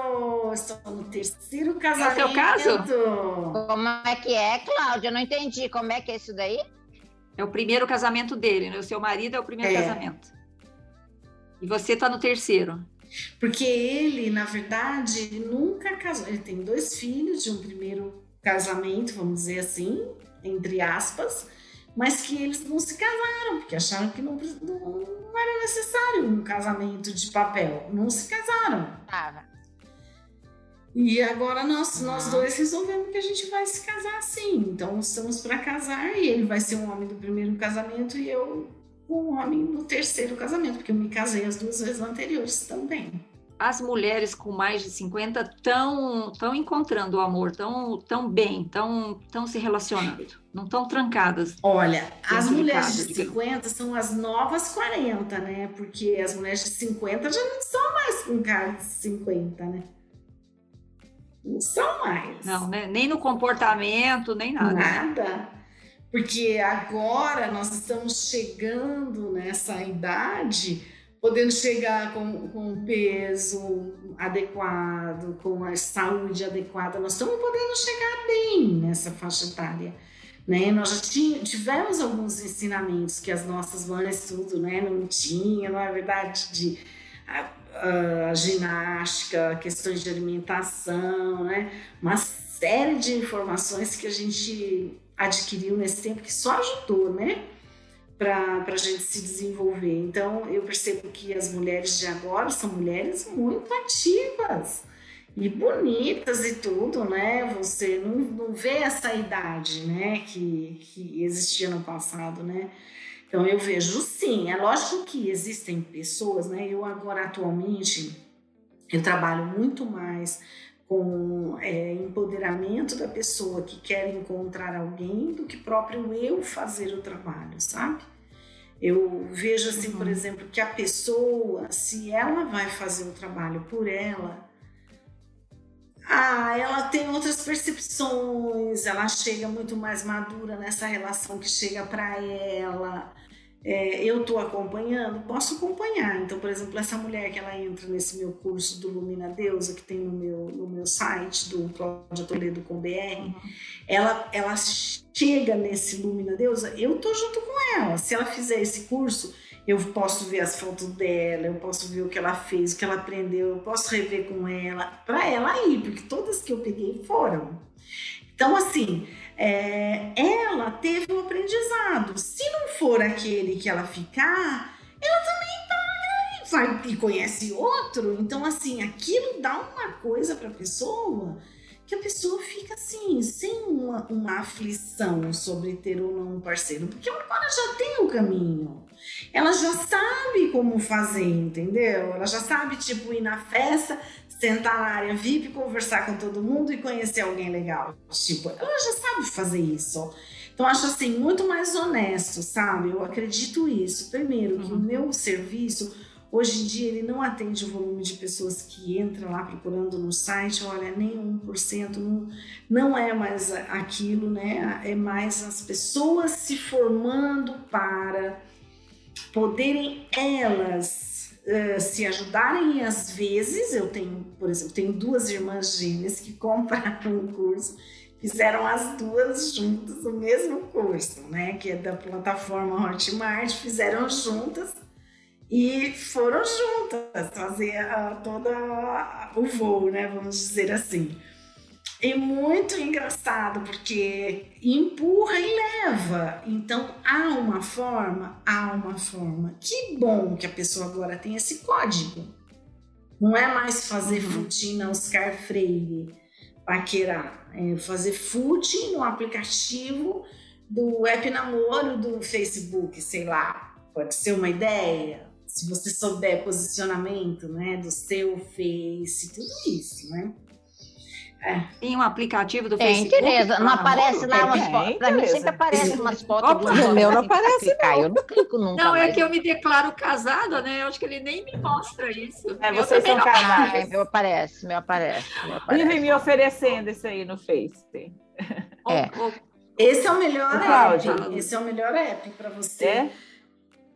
Estou no terceiro casamento. teu caso? Como é que é, Cláudia? Eu não entendi. Como é que é isso daí? É o primeiro casamento dele, né? O seu marido é o primeiro É. casamento. E você está no terceiro. Porque ele, na verdade, ele nunca casou. Ele tem dois filhos de um primeiro casamento, vamos dizer assim, entre aspas, mas que eles não se casaram, porque acharam que não, não era necessário um casamento de papel. Não se casaram. Tava. E agora nós, nós Ah. dois resolvemos que a gente vai se casar sim. Então estamos para casar e ele vai ser um homem do primeiro casamento e eu um homem do terceiro casamento, porque eu me casei as duas vezes anteriores também. As mulheres com mais de 50 estão tão encontrando o amor, estão tão bem, estão tão se relacionando, não estão trancadas. Olha, as mulheres de digamos. 50 são as novas 40, né? Porque as mulheres de 50 já não são mais com cara de 50, né? Não são mais. Não, né? Nem no comportamento, nem nada. Nada. Porque agora nós estamos chegando nessa idade, podendo chegar com, com um peso adequado, com a saúde adequada. Nós estamos podendo chegar bem nessa faixa etária. Né? Nós já ti- tivemos alguns ensinamentos que as nossas mães tudo né, não tinham, não é verdade? De a, a ginástica, questões de alimentação, né? uma série de informações que a gente adquiriu nesse tempo que só ajudou, né? Para a gente se desenvolver. Então, eu percebo que as mulheres de agora são mulheres muito ativas e bonitas e tudo, né? Você não, não vê essa idade, né? Que, que existia no passado, né? Então, eu vejo sim. É lógico que existem pessoas, né? Eu agora, atualmente, eu trabalho muito mais com é, empoderamento da pessoa que quer encontrar alguém do que próprio eu fazer o trabalho, sabe? Eu vejo assim, por Uhum. exemplo, que a pessoa, se ela vai fazer o trabalho por ela, ah, ela tem outras percepções, ela chega muito mais madura nessa relação que chega para ela. É, eu estou acompanhando, posso acompanhar. Então, por exemplo, essa mulher que ela entra nesse meu curso do Lumina Deusa, que tem no meu, no meu site, do Cláudia Toledo com BR, ela, ela chega nesse Lumina Deusa, eu tô junto com ela. Se ela fizer esse curso, eu posso ver as fotos dela, eu posso ver o que ela fez, o que ela aprendeu, eu posso rever com ela, para ela ir, porque todas que eu peguei foram. Então, assim, é, ela teve um aprendizado. Se não for aquele que ela ficar, ela também vai, vai e conhece outro. Então, assim, aquilo dá uma coisa para a pessoa que a pessoa fica assim, sem uma, uma aflição sobre ter ou não um parceiro, porque agora já tem o caminho. Ela já sabe como fazer, entendeu? Ela já sabe, tipo, ir na festa, sentar na área VIP, conversar com todo mundo e conhecer alguém legal. Tipo, ela já sabe fazer isso. Então, acho assim, muito mais honesto, sabe? Eu acredito isso. Primeiro, que o meu serviço, hoje em dia, ele não atende o volume de pessoas que entram lá procurando no site. Olha, nem 1%, não, não é mais aquilo, né? É mais as pessoas se formando para poderem elas uh, se ajudarem às vezes eu tenho, por exemplo, tenho duas irmãs gêmeas que (laughs) compraram um curso, fizeram as duas juntas o mesmo curso, né, que é da plataforma Hotmart, fizeram juntas e foram juntas fazer uh, toda o voo, né, vamos dizer assim. É muito engraçado porque empurra e leva. Então há uma forma, há uma forma. Que bom que a pessoa agora tem esse código. Não é mais fazer uhum. footing na Oscar Freire, paquerar. É fazer footing no aplicativo do app namoro do Facebook, sei lá. Pode ser uma ideia. Se você souber posicionamento, né, do seu Face, tudo isso, né? É. Tem um aplicativo do Tem, Facebook. Tereza, não aparece lá umas fotos. Pra mim sempre aparece umas fotos Opa, do meu não aparece. Não. Eu não clico nunca. Não, mais. é que eu me declaro casada, né? Eu acho que ele nem me mostra isso. É, vocês são casados. Ah, meu aparece, meu aparece. Meu aparece. Vivem me oferecendo isso aí no Face. É. Esse é o melhor Ô, app. Cláudia. Esse é o melhor app para você. É?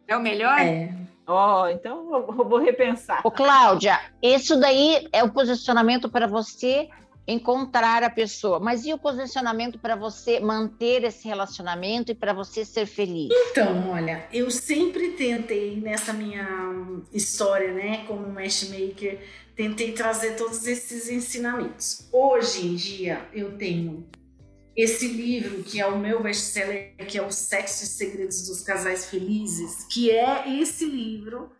É o melhor? É. Ó, então eu vou repensar. Ô, Cláudia, isso daí é o posicionamento para você encontrar a pessoa. Mas e o posicionamento para você manter esse relacionamento e para você ser feliz? Então, olha, eu sempre tentei nessa minha história, né, como matchmaker, tentei trazer todos esses ensinamentos. Hoje em dia, eu tenho esse livro que é o meu best-seller, que é o Sexo e Segredos dos Casais Felizes, que é esse livro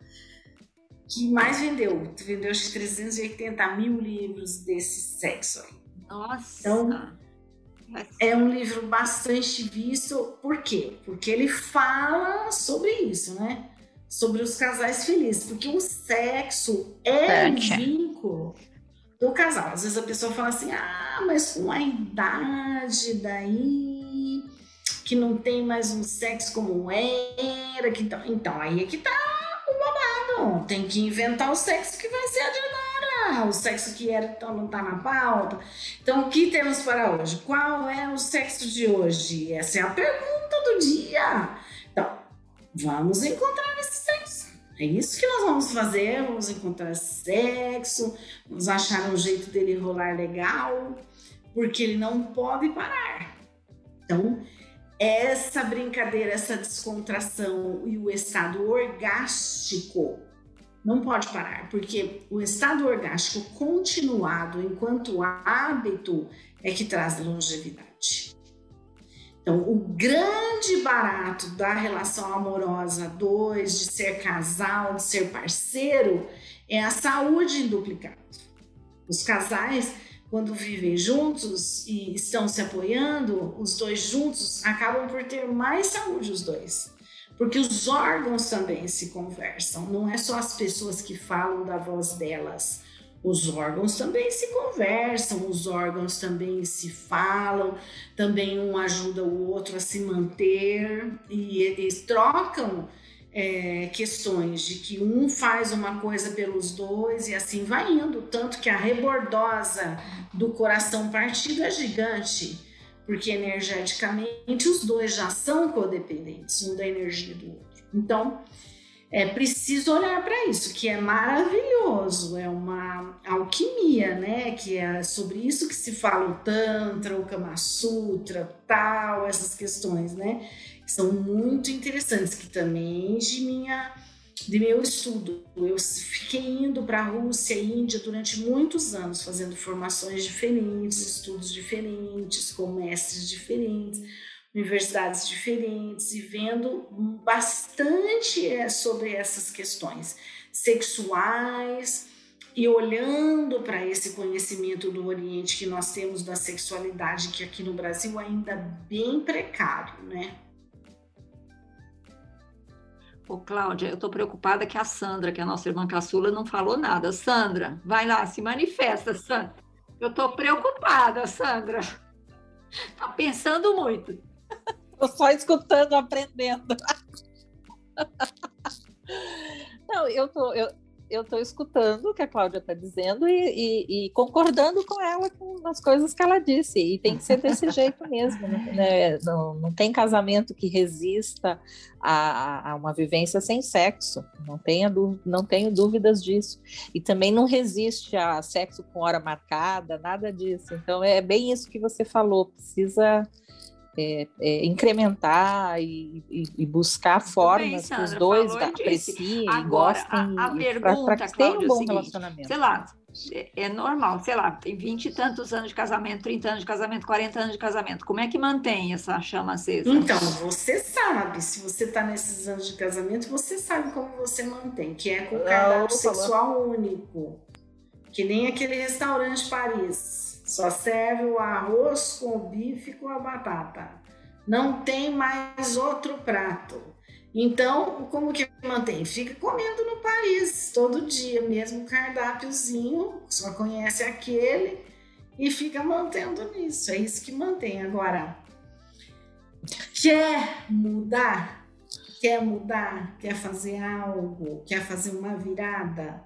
que mais vendeu. Vendeu acho que 380 mil livros desse sexo aí. Nossa. Então, É um livro bastante visto, por quê? Porque ele fala sobre isso, né? Sobre os casais felizes, porque o sexo é um vínculo do casal. Às vezes a pessoa fala assim: ah, mas com a idade daí, que não tem mais um sexo como era, que então, então aí é que tá o babado. Tem que inventar o sexo que vai ser a de agora, o sexo que era então não tá na pauta. Então, o que temos para hoje? Qual é o sexo de hoje? Essa é a pergunta do dia. Então, vamos encontrar esse sexo. É isso que nós vamos fazer. Vamos encontrar sexo, vamos achar um jeito dele rolar legal, porque ele não pode parar. Então, essa brincadeira, essa descontração e o estado orgástico não pode parar, porque o estado orgástico continuado enquanto hábito é que traz longevidade. Então, o grande barato da relação amorosa dois, de ser casal, de ser parceiro, é a saúde em duplicado. Os casais, quando vivem juntos e estão se apoiando, os dois juntos acabam por ter mais saúde, os dois. Porque os órgãos também se conversam, não é só as pessoas que falam da voz delas. Os órgãos também se conversam, os órgãos também se falam, também um ajuda o outro a se manter e eles trocam é, questões de que um faz uma coisa pelos dois e assim vai indo. Tanto que a rebordosa do coração partido é gigante, porque energeticamente os dois já são codependentes, um da energia do outro. Então, é preciso olhar para isso, que é maravilhoso, é uma alquimia, né? Que é sobre isso que se fala o Tantra, o Kama Sutra, tal, essas questões, né? São muito interessantes, que também de minha de meu estudo. Eu fiquei indo para a Rússia e Índia durante muitos anos, fazendo formações diferentes, estudos diferentes, com mestres diferentes universidades diferentes e vendo bastante é, sobre essas questões sexuais e olhando para esse conhecimento do Oriente que nós temos da sexualidade que aqui no Brasil ainda é bem precário, né? Ô, Cláudia, eu estou preocupada que a Sandra, que é a nossa irmã caçula, não falou nada. Sandra, vai lá, se manifesta, Sandra. Eu estou preocupada, Sandra. Tá pensando muito. Tô só escutando, aprendendo. (laughs) Não, eu tô, eu, eu tô escutando o que a Cláudia está dizendo e, e- e concordando com ela com as coisas que ela disse. E tem que ser desse (laughs) jeito mesmo. Né? Não, não tem casamento que resista a, a uma vivência sem sexo. Não, tenha, não tenho dúvidas disso. E também não resiste a sexo com hora marcada, nada disso. Então é bem isso que você falou. Precisa é, é, incrementar e, e- e buscar formas que os dois apreciem e gostem a- a para pergunta, que tenham um é o bom seguinte, relacionamento. Sei lá, é- é normal, sei lá, tem 20 e tantos anos de casamento, 30 anos de casamento, 40 anos de casamento. Como é que mantém essa chama acesa? Então, você sabe, se você está nesses anos de casamento, você sabe como você mantém, que é com cardápio sexual único. que nem aquele restaurante Paris. Só serve o arroz com o bife e com a batata. Não tem mais outro prato. Então, como que mantém? Fica comendo no Paris todo dia, mesmo cardápiozinho, só conhece aquele e fica mantendo nisso. É isso que mantém. Agora, quer mudar? Quer mudar? Quer fazer algo? Quer fazer uma virada?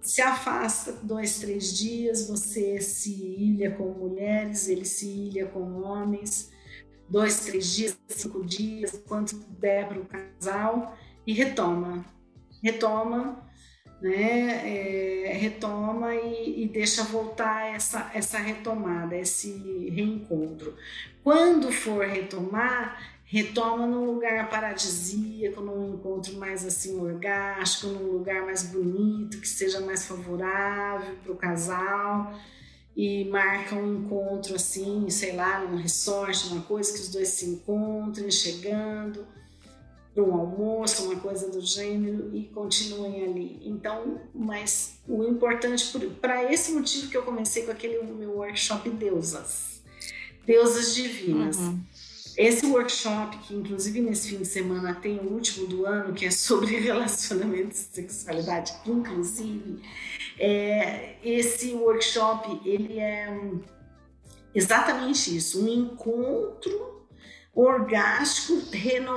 Se afasta dois, três dias, você se ilha com mulheres, ele se ilha com homens dois, três dias, cinco dias, quanto der para o casal, e retoma. Retoma, né? É, retoma e, e, deixa voltar essa, essa retomada, esse reencontro. Quando for retomar, retoma num lugar paradisíaco, num encontro mais assim orgástico, num lugar mais bonito, que seja mais favorável para o casal e marca um encontro assim, sei lá, num resort, uma coisa que os dois se encontrem, chegando para um almoço, uma coisa do gênero e continuem ali. Então, mas o importante para esse motivo que eu comecei com aquele meu workshop deusas, deusas divinas. Uhum. Esse workshop, que inclusive nesse fim de semana tem o último do ano, que é sobre (laughs) relacionamento e sexualidade, inclusive, é, esse workshop ele é exatamente isso, um encontro orgástico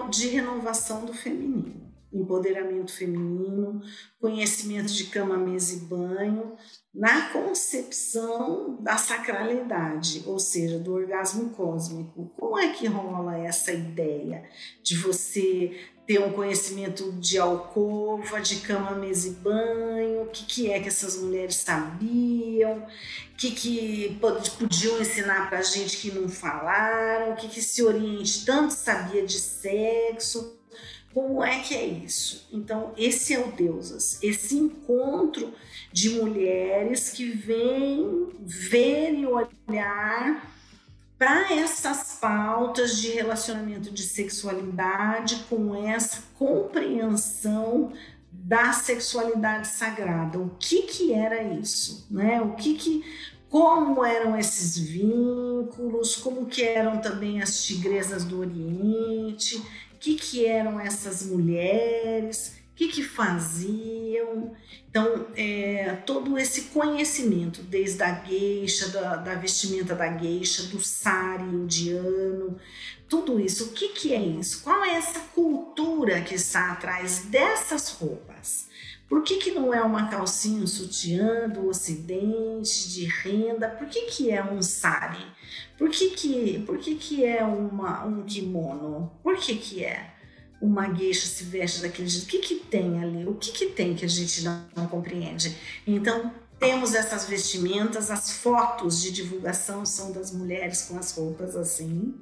de renovação do feminino empoderamento feminino, conhecimento de cama, mesa e banho, na concepção da sacralidade, ou seja, do orgasmo cósmico. Como é que rola essa ideia de você ter um conhecimento de alcova, de cama, mesa e banho, o que, que é que essas mulheres sabiam, o que, que podiam ensinar para a gente que não falaram, o que, que esse Oriente tanto sabia de sexo, como é que é isso? Então, esse é o Deusas, esse encontro de mulheres que vêm ver e olhar para essas pautas de relacionamento de sexualidade com essa compreensão da sexualidade sagrada. O que que era isso, né? O que que como eram esses vínculos, como que eram também as tigresas do Oriente, que, que eram essas mulheres, o que, que faziam. Então, é, todo esse conhecimento, desde a gueixa, da, da, vestimenta da gueixa, do sari indiano, tudo isso, o que, que é isso? Qual é essa cultura que está atrás dessas roupas? Por que, que não é uma calcinha, um sutiã do ocidente, de renda? Por que, que é um sari? Por que que, por que, que é uma, um kimono? Por que que é? Uma gueixa se veste daquele jeito? O que que tem ali? O que que tem que a gente não, não compreende? Então, temos essas vestimentas, as fotos de divulgação são das mulheres com as roupas assim,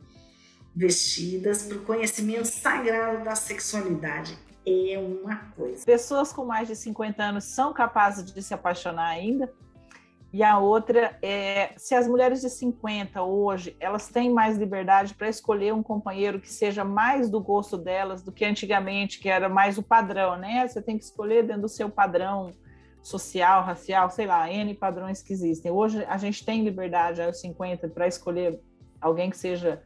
vestidas para o conhecimento sagrado da sexualidade. É uma coisa. Pessoas com mais de 50 anos são capazes de se apaixonar ainda? E a outra é se as mulheres de 50 hoje elas têm mais liberdade para escolher um companheiro que seja mais do gosto delas do que antigamente, que era mais o padrão, né? Você tem que escolher dentro do seu padrão social, racial, sei lá, N padrões que existem. Hoje a gente tem liberdade aos 50 para escolher alguém que seja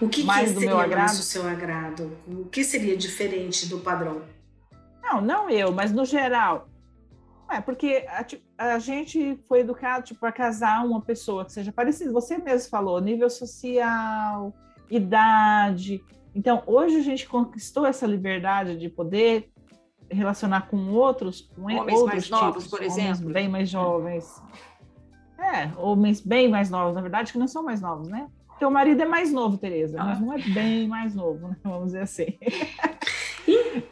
o que mais que do meu agrado. Mais do seu agrado? O que seria diferente do padrão? Não, não eu, mas no geral é, porque a, a, gente foi educado tipo, a casar uma pessoa que seja parecida. Você mesmo falou, nível social, idade. Então, hoje a gente conquistou essa liberdade de poder relacionar com outros, com homens outros mais tipos, novos, por exemplo. bem mais jovens. É, homens bem mais novos, na verdade, que não são mais novos, né? Teu marido é mais novo, Tereza, mas não é bem mais novo, né? vamos dizer assim.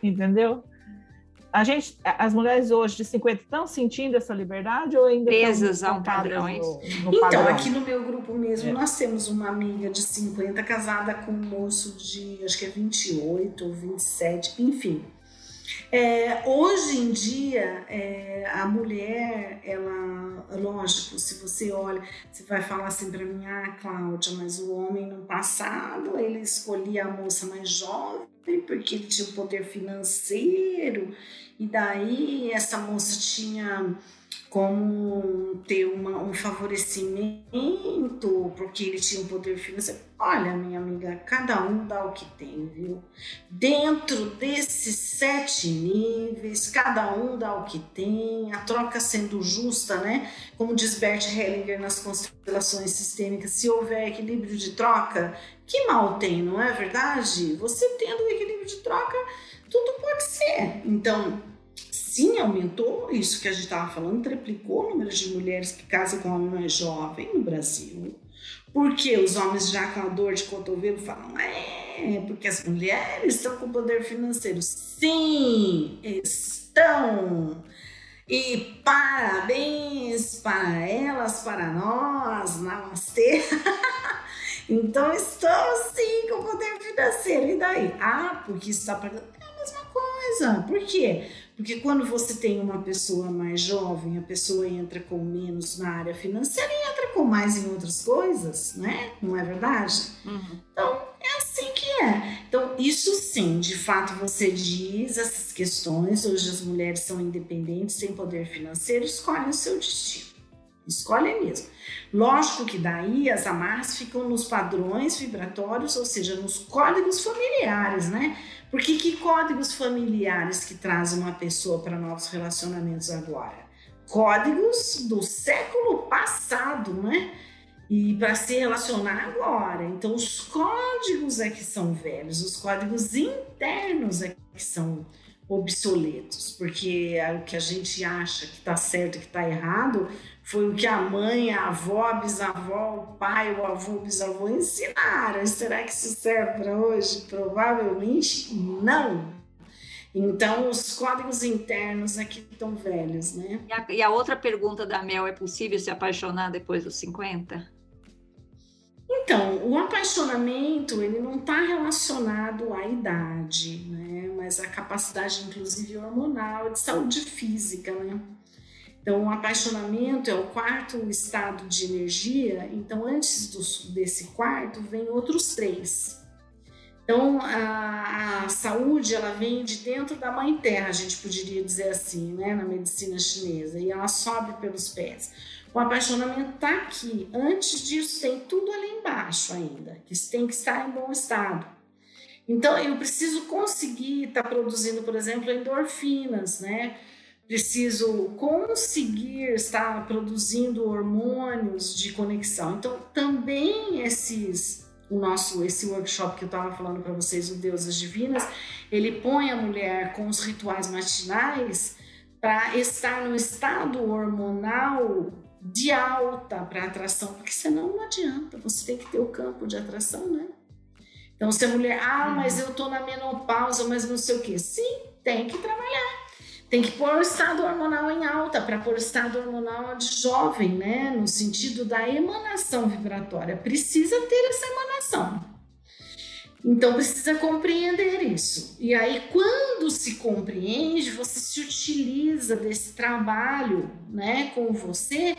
Entendeu? a gente, as mulheres hoje de 50 estão sentindo essa liberdade ou ainda presas a um padrão? No, no então, padrão? aqui no meu grupo mesmo, é. nós temos uma amiga de 50 casada com um moço de acho que é 28 ou 27, enfim. É, hoje em dia, é, a mulher, ela, lógico, se você olha, você vai falar assim para mim, ah, Cláudia, mas o homem no passado ele escolhia a moça mais jovem porque ele tinha poder financeiro, e daí essa moça tinha como ter uma, um favorecimento porque ele tinha um poder financeiro. Olha, minha amiga, cada um dá o que tem, viu? Dentro desses sete níveis, cada um dá o que tem, a troca sendo justa, né? Como diz Bert Hellinger nas constelações sistêmicas, se houver equilíbrio de troca, que mal tem, não é verdade? Você tendo equilíbrio de troca, tudo pode ser. Então, sim, aumentou isso que a gente estava falando, triplicou o número de mulheres que casam com homem mais jovem no Brasil. Porque os homens já com a dor de cotovelo falam, é, porque as mulheres estão com poder financeiro. Sim, estão. E parabéns para elas, para nós, namastê. (laughs) então estou sim com poder financeiro. E daí? Ah, porque está pagando. É a mesma coisa. Por quê? Porque quando você tem uma pessoa mais jovem, a pessoa entra com menos na área financeira e entra com mais em outras coisas, né? Não é verdade? Uhum. Então, é assim que é. Então, isso sim, de fato, você diz essas questões. Hoje as mulheres são independentes, têm poder financeiro, escolhem o seu destino. Escolhem mesmo. Lógico que daí as amarras ficam nos padrões vibratórios, ou seja, nos códigos familiares, né? Porque que códigos familiares que trazem uma pessoa para novos relacionamentos agora? Códigos do século passado, né? E para se relacionar agora. Então, os códigos é que são velhos, os códigos internos é que são obsoletos, porque é o que a gente acha que está certo e que está errado foi o que a mãe, a avó, a bisavó, o pai, o avô, o bisavô ensinaram. Será que isso serve para hoje? Provavelmente não. Então, os códigos internos aqui estão velhos, né? E a, e a, outra pergunta da Mel, é possível se apaixonar depois dos 50? Então, o apaixonamento, ele não está relacionado à idade, né? Mas à capacidade, inclusive, hormonal, de saúde física, né? Então, o apaixonamento é o quarto estado de energia. Então, antes do, desse quarto, vem outros três. Então, a, a, saúde ela vem de dentro da mãe terra, a gente poderia dizer assim, né, na medicina chinesa, e ela sobe pelos pés. O apaixonamento está aqui. Antes disso, tem tudo ali embaixo ainda, que tem que estar em bom estado. Então, eu preciso conseguir estar tá produzindo, por exemplo, endorfinas, né? Preciso conseguir estar produzindo hormônios de conexão. Então, também esses o nosso esse workshop que eu estava falando para vocês, o Deusas Divinas, ele põe a mulher com os rituais matinais para estar no estado hormonal de alta para atração, porque senão não adianta, você tem que ter o campo de atração, né? Então, se a mulher, ah, mas eu tô na menopausa, mas não sei o quê. Sim, tem que trabalhar tem que pôr o estado hormonal em alta para pôr o estado hormonal de jovem, né? No sentido da emanação vibratória. Precisa ter essa emanação. Então precisa compreender isso. E aí, quando se compreende, você se utiliza desse trabalho, né, com você,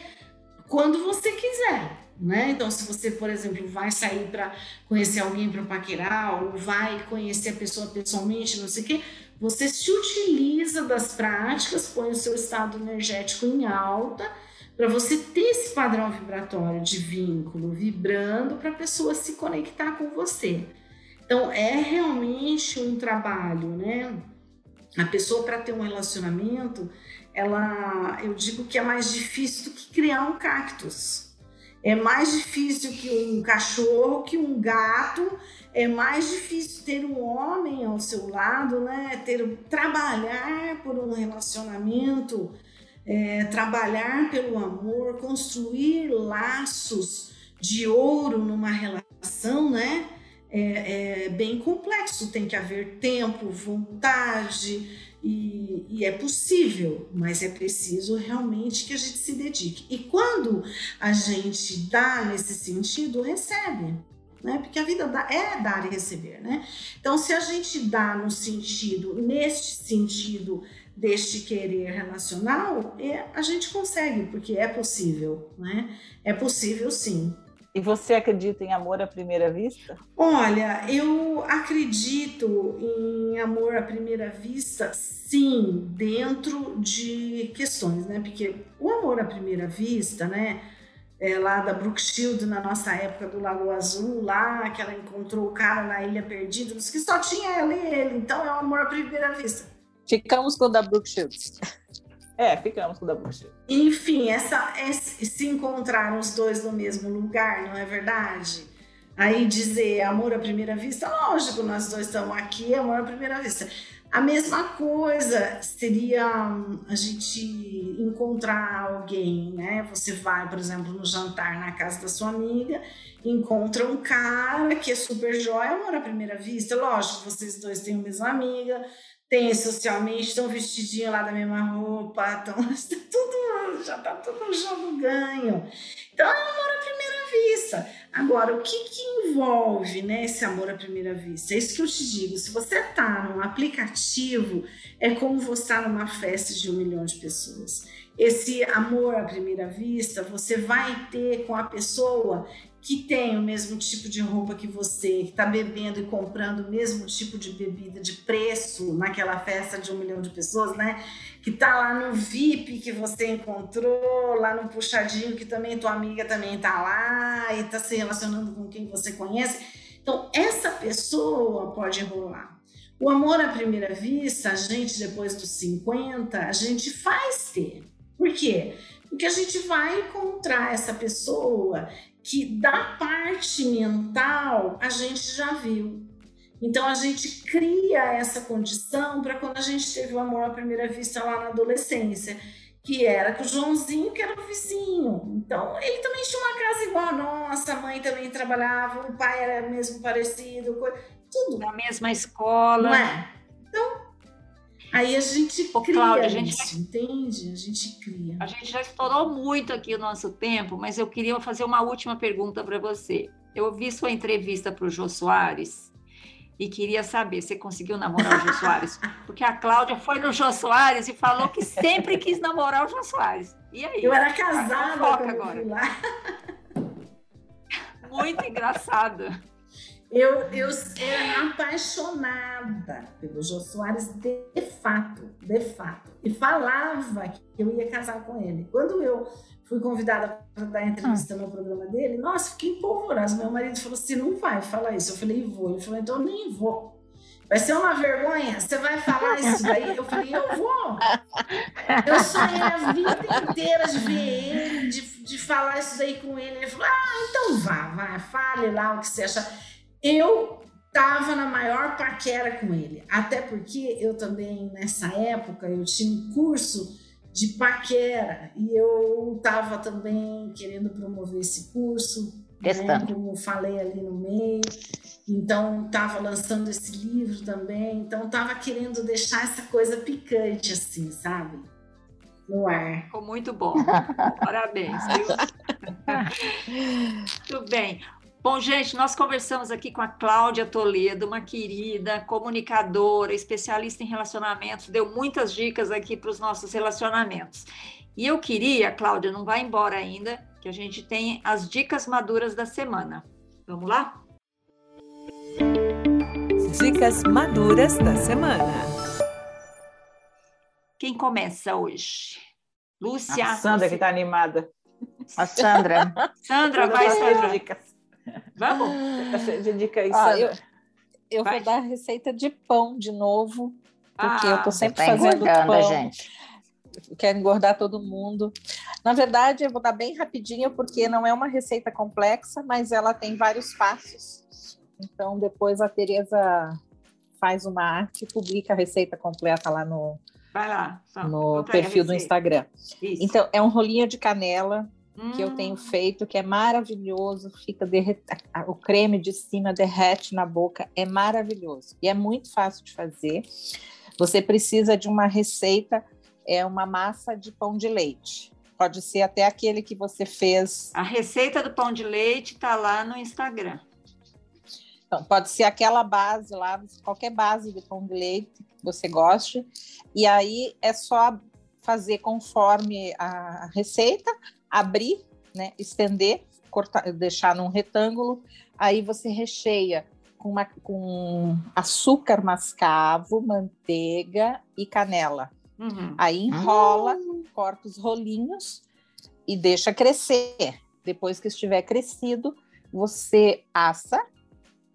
quando você quiser. Né? Então, se você, por exemplo, vai sair para conhecer alguém para paquerar, ou vai conhecer a pessoa pessoalmente, não sei o quê, você se utiliza das práticas, põe o seu estado energético em alta, para você ter esse padrão vibratório de vínculo vibrando para a pessoa se conectar com você. Então, é realmente um trabalho, né? A pessoa, para ter um relacionamento, ela, eu digo que é mais difícil do que criar um cactus. É mais difícil que um cachorro, que um gato, é mais difícil ter um homem ao seu lado, né? Ter trabalhar por um relacionamento, é, trabalhar pelo amor, construir laços de ouro numa relação, né? É, é bem complexo. Tem que haver tempo, vontade e, e é possível, mas é preciso realmente que a gente se dedique. E quando a gente dá nesse sentido, recebe né? Porque a vida é dar e receber, né? Então, se a gente dá no sentido, neste sentido deste querer relacional, é, a gente consegue, porque é possível, né? É possível sim. E você acredita em amor à primeira vista? Olha, eu acredito em amor à primeira vista, sim, dentro de questões, né? Porque o amor à primeira vista, né? É, lá da Brooke Shield, na nossa época do Lago Azul, lá que ela encontrou o cara na Ilha Perdida, que só tinha ela e ele, então é o amor à primeira vista. Ficamos com o da Brooke Shields. É, ficamos com o da Bush. Enfim, essa, esse, se encontraram os dois no mesmo lugar, não é verdade? Aí dizer amor à primeira vista, lógico, nós dois estamos aqui, amor à primeira vista. A mesma coisa seria hum, a gente encontrar alguém, né? Você vai, por exemplo, no jantar na casa da sua amiga, encontra um cara que é super jóia, amor à primeira vista. Lógico, vocês dois têm a mesma amiga, tem socialmente, estão vestidinhos lá da mesma roupa, estão (laughs) tudo, já está tudo no jogo ganho. Então é amor à primeira vista. Agora, o que, que envolve né, esse amor à primeira vista? É isso que eu te digo. Se você está num aplicativo, é como você estar tá numa festa de um milhão de pessoas. Esse amor à primeira vista, você vai ter com a pessoa que tem o mesmo tipo de roupa que você, que está bebendo e comprando o mesmo tipo de bebida de preço naquela festa de um milhão de pessoas, né? Que tá lá no VIP que você encontrou, lá no puxadinho que também tua amiga também tá lá e tá se relacionando com quem você conhece. Então, essa pessoa pode rolar. O amor à primeira vista, a gente depois dos 50, a gente faz ter. Por quê? Porque a gente vai encontrar essa pessoa que da parte mental a gente já viu. Então a gente cria essa condição para quando a gente teve o amor à primeira vista lá na adolescência, que era que o Joãozinho que era o vizinho. Então ele também tinha uma casa igual a nossa, a mãe também trabalhava, o pai era mesmo parecido, tudo. Na mesma escola. Não é? Então Aí a gente Ô, cria Cláudia, a gente isso, entende? A gente cria. A gente já estourou muito aqui o nosso tempo, mas eu queria fazer uma última pergunta para você. Eu vi sua entrevista para o Jô Soares e queria saber, você conseguiu namorar o Jô Soares? (laughs) Porque a Cláudia foi no Jô Soares e falou que sempre quis namorar o Jô Soares. E aí? Eu era casada foca agora. Muito engraçada. Eu, eu era apaixonada pelo Jô Soares de fato, de fato. E falava que eu ia casar com ele. Quando eu fui convidada para dar entrevista no programa dele, nossa, fiquei empolvorosa. Meu marido falou assim: não vai falar isso. Eu falei: vou. Ele falou: então eu nem vou. Vai ser uma vergonha? Você vai falar isso daí? Eu falei: eu vou. Eu sonhei a vida inteira de ver ele, de, de falar isso daí com ele. Ele falou: ah, então vá, vá, fale lá o que você acha eu estava na maior paquera com ele, até porque eu também nessa época eu tinha um curso de paquera e eu estava também querendo promover esse curso, né, como falei ali no meio. Então estava lançando esse livro também, então estava querendo deixar essa coisa picante assim, sabe? No ar. Ficou muito bom. (laughs) Parabéns. (laughs) Tudo bem. Bom, gente, nós conversamos aqui com a Cláudia Toledo, uma querida comunicadora, especialista em relacionamentos, deu muitas dicas aqui para os nossos relacionamentos. E eu queria, Cláudia, não vai embora ainda, que a gente tem as dicas maduras da semana. Vamos lá? Dicas maduras da semana. Quem começa hoje? Lúcia. A Sandra, você... que está animada. A Sandra. Sandra, vai, Sandra. Dicas. (laughs) Vamos? Você dica aí, ah, eu, eu vou dar a receita de pão de novo, porque ah, eu estou sempre tá fazendo pão. Gente. Quero engordar todo mundo. Na verdade, eu vou dar bem rapidinho, porque não é uma receita complexa, mas ela tem vários passos. Então, depois a Tereza faz uma arte e publica a receita completa lá no, Vai lá, no perfil do Instagram. Isso. Então, é um rolinho de canela, hum. que eu tenho hum. feito, que é maravilhoso, fica derret... o creme de cima derrete na boca, é maravilhoso e é muito fácil de fazer. Você precisa de uma receita, é uma massa de pão de leite. Pode ser até aquele que você fez. A receita do pão de leite está lá no Instagram. Então, pode ser aquela base lá, qualquer base de pão de leite que você goste. E aí é só fazer conforme a receita, abrir, né, estender cortar, deixar num retângulo, aí você recheia com, uma, com açúcar mascavo, manteiga e canela. Uhum. Aí enrola, corta os rolinhos e deixa crescer. Depois que estiver crescido, você assa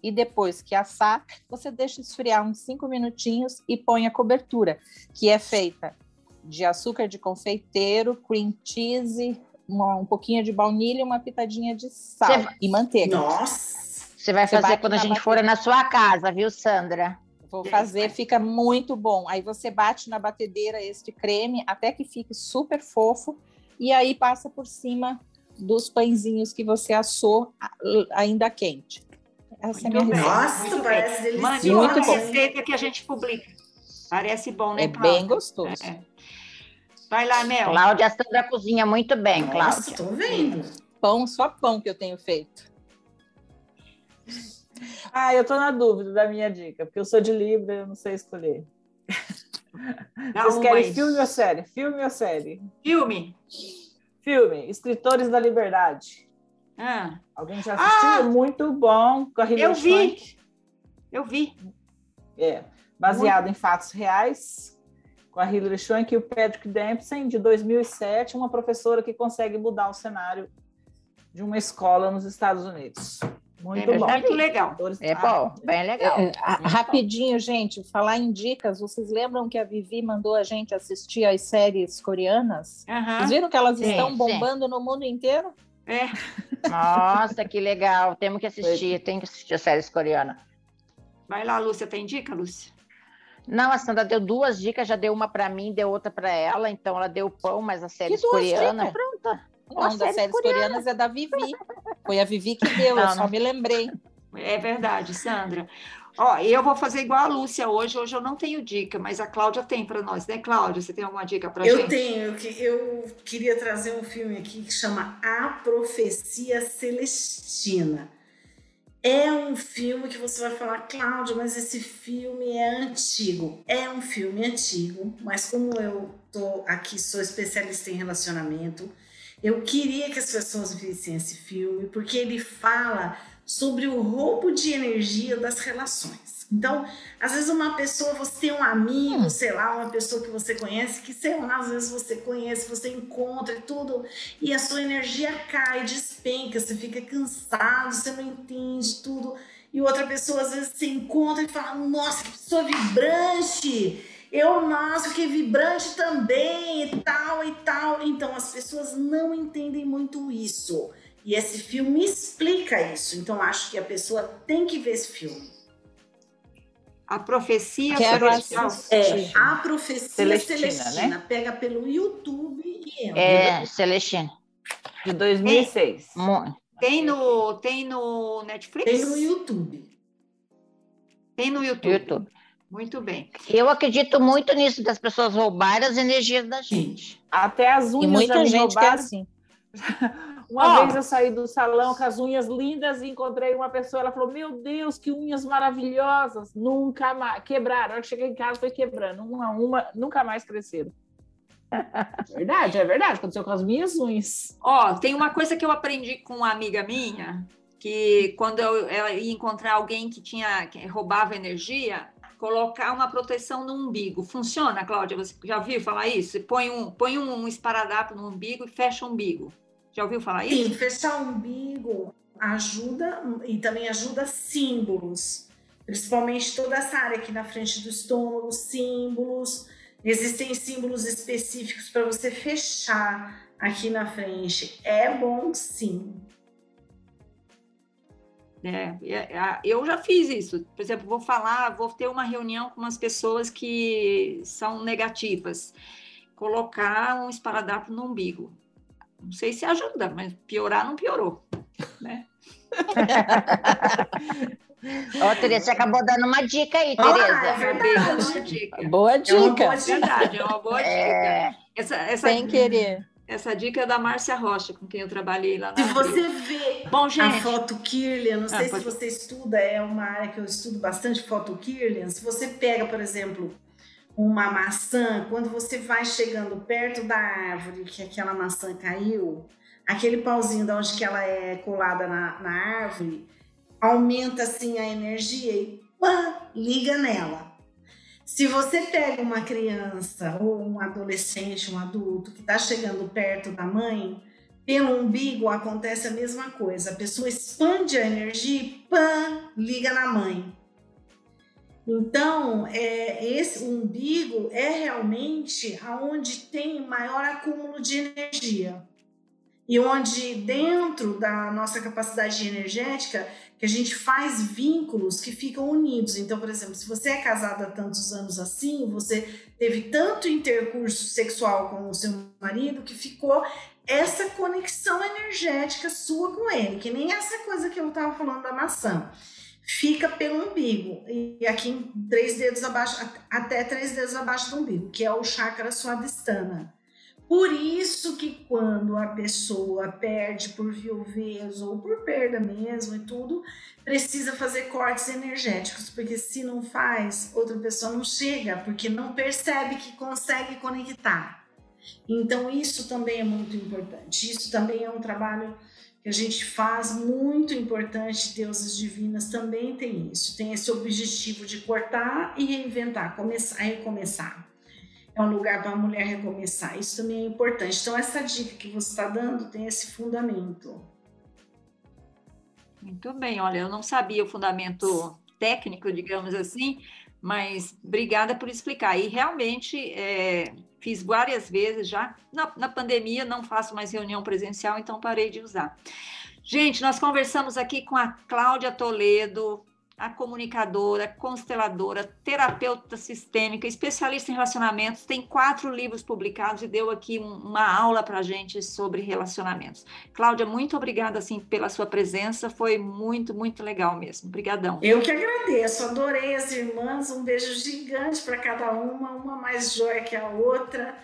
e depois que assar, você deixa esfriar uns cinco minutinhos e põe a cobertura, que é feita de açúcar de confeiteiro, cream cheese, uma- um pouquinho de baunilha e uma pitadinha de sal Você vai- e manteiga. Nossa! Você vai Você fazer bate quando a gente for na sua casa, viu, Sandra? Vou fazer, fica muito bom. Aí você bate na batedeira este creme até que fique super fofo e aí passa por cima dos pãezinhos que você assou ainda quente. Essa é a minha Muito bem. receita. Nossa, muito parece delicioso. Mande bom. receita que a gente publica. Parece bom, né, É bem gostoso. É. Vai lá, Mel. Cláudia, Sandra cozinha muito bem, Nossa, Cláudia. tô vendo. Pão, só pão que eu tenho feito. Ah, eu tô na dúvida da minha dica, porque eu sou de Libra, eu não sei escolher. Dá Vocês querem filme ou série? Filme ou série? Filme. Filme, Escritores da Liberdade. Ah, Alguém já assistiu? Ah! Muito bom. Com a Hilary Eu vi. Eu vi. É, baseado em fatos reais, com a Hilary Swank e o Patrick Dempsey, de 2007, uma professora que consegue mudar o cenário de uma escola nos Estados Unidos. Muito É bom. muito legal. É bom, bem legal. É, a- rapidinho, gente, falar em dicas, vocês lembram que a Vivi mandou a gente assistir as séries coreanas? Aham. Vocês viram que elas Sim, estão sim. bombando no mundo inteiro? É. Nossa, que legal. Temos que assistir, tem que assistir a séries coreanas. Vai lá, Lúcia. Tem dica, Lúcia? Não, a Sandra deu duas dicas, já deu uma para mim, deu outra para ela, então ela deu pão, mas a série duas coreana, dicas? pronta. Não, Uma das série séries coreana. coreanas é da Vivi. Foi a Vivi que deu, eu Não, só não. me lembrei. É verdade, Sandra. Ó, eu vou fazer igual a Lúcia hoje. Hoje eu não tenho dica, mas a Cláudia tem para nós, né, Cláudia? Você tem alguma dica para Eu gente? tenho, eu que- eu queria trazer um filme aqui que chama A Profecia Celestina. É um filme que você vai falar, Cláudia, mas esse filme é antigo. É um filme antigo, mas como eu tô aqui, sou especialista em relacionamento, eu queria que as pessoas vissem esse filme, porque ele fala sobre o roubo de energia das relações. Então, às vezes uma pessoa, você tem um amigo, sei lá, uma pessoa que você conhece, que sei lá, às vezes você conhece, você encontra e tudo, e a sua energia cai, despenca, você fica cansado, você não entende tudo. E outra pessoa, às vezes, se encontra e fala, nossa, que pessoa vibrante! Eu, nossa, que vibrante também, e tal, e tal. Então, as pessoas não entendem muito isso. E esse filme explica isso. Então, acho que a pessoa tem que ver esse filme. A profecia celestial. É, a profecia Celestina, Celestina. né? Pega pelo YouTube e entra. É, Celestina. De 2006. Mu- Tem no, tem no Netflix? Tem no YouTube. Tem no YouTube. YouTube. Muito bem. Eu acredito muito nisso, das pessoas roubarem as energias da gente. Até as unhas E muita gente que é roubaram. assim. (laughs) Uma Ó. vez eu saí do salão com as unhas lindas e encontrei uma pessoa, ela falou, meu Deus, que unhas maravilhosas, nunca mais, quebraram, a hora que cheguei em casa foi quebrando, uma a uma, nunca mais cresceram. (laughs) verdade, é verdade, aconteceu com as minhas unhas. Ó, tem uma coisa que eu aprendi com uma amiga minha, que quando eu, eu ia encontrar alguém que tinha que roubava energia, colocar uma proteção no umbigo. Funciona, Cláudia? Você já ouviu falar isso? Põe um, põe um esparadrapo no umbigo e fecha o umbigo. Já ouviu falar isso? Sim, fechar o umbigo ajuda e também ajuda símbolos. Principalmente toda essa área aqui na frente do estômago, símbolos. Existem símbolos específicos para você fechar aqui na frente. É bom sim. É, é, é, eu já fiz isso. Por exemplo, vou falar, vou ter uma reunião com umas pessoas que são negativas. Colocar um esparadrapo no umbigo. Não sei se ajuda, mas piorar não piorou. Né? (laughs) Ó, Tereza, você acabou dando uma dica aí, Ah, Tereza. é uma verdade. dica. Boa É uma dica. boa É verdade, é uma boa dica. É, Essa, essa, Sem querer. essa dica é da Márcia Rocha, com quem eu trabalhei lá na Se você vê Bom, a gente, foto Kirlian, não Ah, sei se pode- você estuda, é uma área que eu estudo bastante foto Kirlian. Se você pega, por exemplo, uma maçã, quando você vai chegando perto da árvore que aquela maçã caiu, aquele pauzinho de onde que ela é colada na, na árvore, aumenta assim a energia e pã, liga nela. Se você pega uma criança ou um adolescente, um adulto que está chegando perto da mãe, pelo umbigo acontece a mesma coisa. A pessoa expande a energia e pã, liga na mãe. Então, é, esse umbigo é realmente aonde tem maior acúmulo de energia. E onde dentro da nossa capacidade energética que a gente faz vínculos que ficam unidos. Então, por exemplo, se você é casado há tantos anos assim, você teve tanto intercurso sexual com o seu marido que ficou essa conexão energética sua com ele, que nem essa coisa que eu estava falando da maçã. Fica pelo umbigo, e aqui três dedos abaixo, até três dedos abaixo do umbigo, que é o chakra suadistana. Por isso que quando a pessoa perde por viuvez ou por perda mesmo e tudo, precisa fazer cortes energéticos, porque se não faz, outra pessoa não chega, porque não percebe que consegue conectar. Então isso também é muito importante. Isso também é um trabalho que a gente faz muito importante. Deusas divinas também tem isso, tem esse objetivo de cortar e reinventar, começar, recomeçar é um lugar para a mulher recomeçar. Isso também é importante. Então, essa dica que você está dando tem esse fundamento. Muito bem, olha, eu não sabia o fundamento técnico, digamos assim, mas obrigada por explicar. E realmente é, fiz várias vezes já. Na, na pandemia não faço mais reunião presencial, então parei de usar. Gente, nós conversamos aqui com a Cláudia Toledo, a comunicadora, consteladora, terapeuta sistêmica, especialista em relacionamentos, tem quatro livros publicados e deu aqui uma aula para a gente sobre relacionamentos. Cláudia, muito obrigada assim pela sua presença, foi muito, muito legal mesmo. Obrigadão. Eu que agradeço, adorei as irmãs, um beijo gigante para cada uma, uma mais joia que a outra.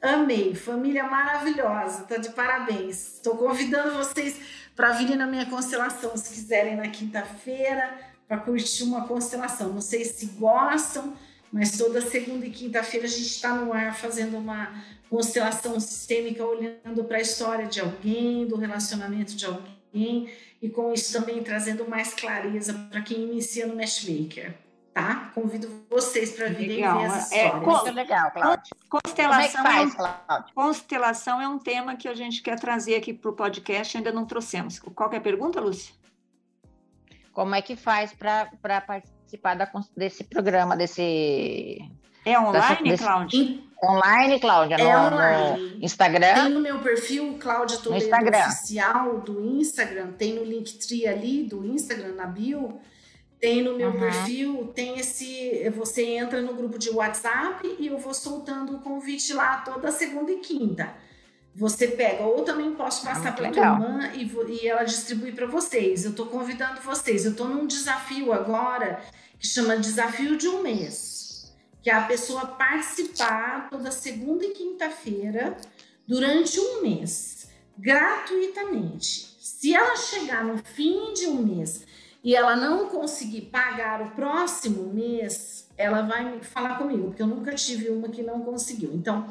Amei, família maravilhosa, tá de parabéns. Estou convidando vocês para virem na minha constelação, se quiserem, na quinta-feira para curtir uma constelação. Não sei se gostam, mas toda segunda e quinta-feira a gente está no ar fazendo uma constelação sistêmica, olhando para a história de alguém, do relacionamento de alguém, e com isso também trazendo mais clareza para quem inicia no Matchmaker. Tá? Convido vocês para virem legal. ver as é, histórias. É, legal, Cláudia. Constelação, é, é faz, Cláudia? constelação é um tema que a gente quer trazer aqui para o podcast, ainda não trouxemos. Qual é a pergunta, Lúcia? Como é que faz para participar da, desse programa, desse. É online, desse, Cláudia? Online, Cláudia? É no, online. No Instagram? Tem no meu perfil, Cláudia Toledo Instagram. Oficial do Instagram, tem no Linktree ali do Instagram, na bio. Tem no meu uhum. perfil, tem esse. Você entra no grupo de WhatsApp e eu vou soltando o convite lá toda segunda e quinta você pega, ou também posso ah, passar para a tua irmã e, e ela distribui para vocês. Eu estou convidando vocês. Eu estou num desafio agora que chama Desafio de um Mês, que é a pessoa participar toda segunda e quinta-feira durante um mês, gratuitamente. Se ela chegar no fim de um mês e ela não conseguir pagar o próximo mês, ela vai falar comigo, porque eu nunca tive uma que não conseguiu. Então,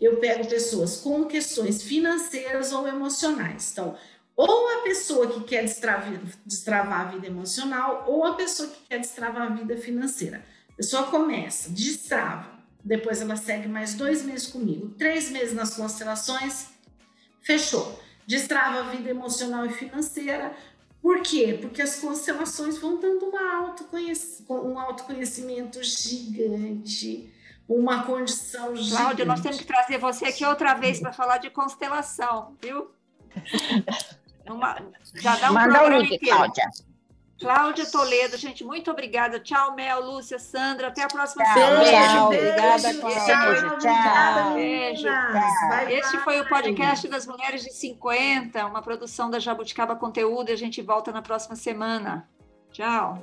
eu pego pessoas com questões financeiras ou emocionais. Então, ou a pessoa que quer destravar, destravar a vida emocional, ou a pessoa que quer destravar a vida financeira. A pessoa começa, destrava, depois ela segue mais dois meses comigo, três meses nas constelações, fechou. Destrava a vida emocional e financeira. Por quê? Porque as constelações vão dando uma autoconhec um autoconhecimento gigante uma condição Cláudia, gigante. nós temos que trazer você aqui outra vez para falar de constelação, viu? Uma, já dá um Manda programa link, inteiro. Cláudia. Cláudia Toledo, gente, muito obrigada. Tchau, Mel, Lúcia, Sandra. Até a próxima tchau, semana. Beijo, beijo, obrigada, Cláudia. Tchau. Beijo. Beijo. Este foi o podcast das Mulheres de 50, uma produção da Jabuticaba Conteúdo. E a gente volta na próxima semana. Tchau.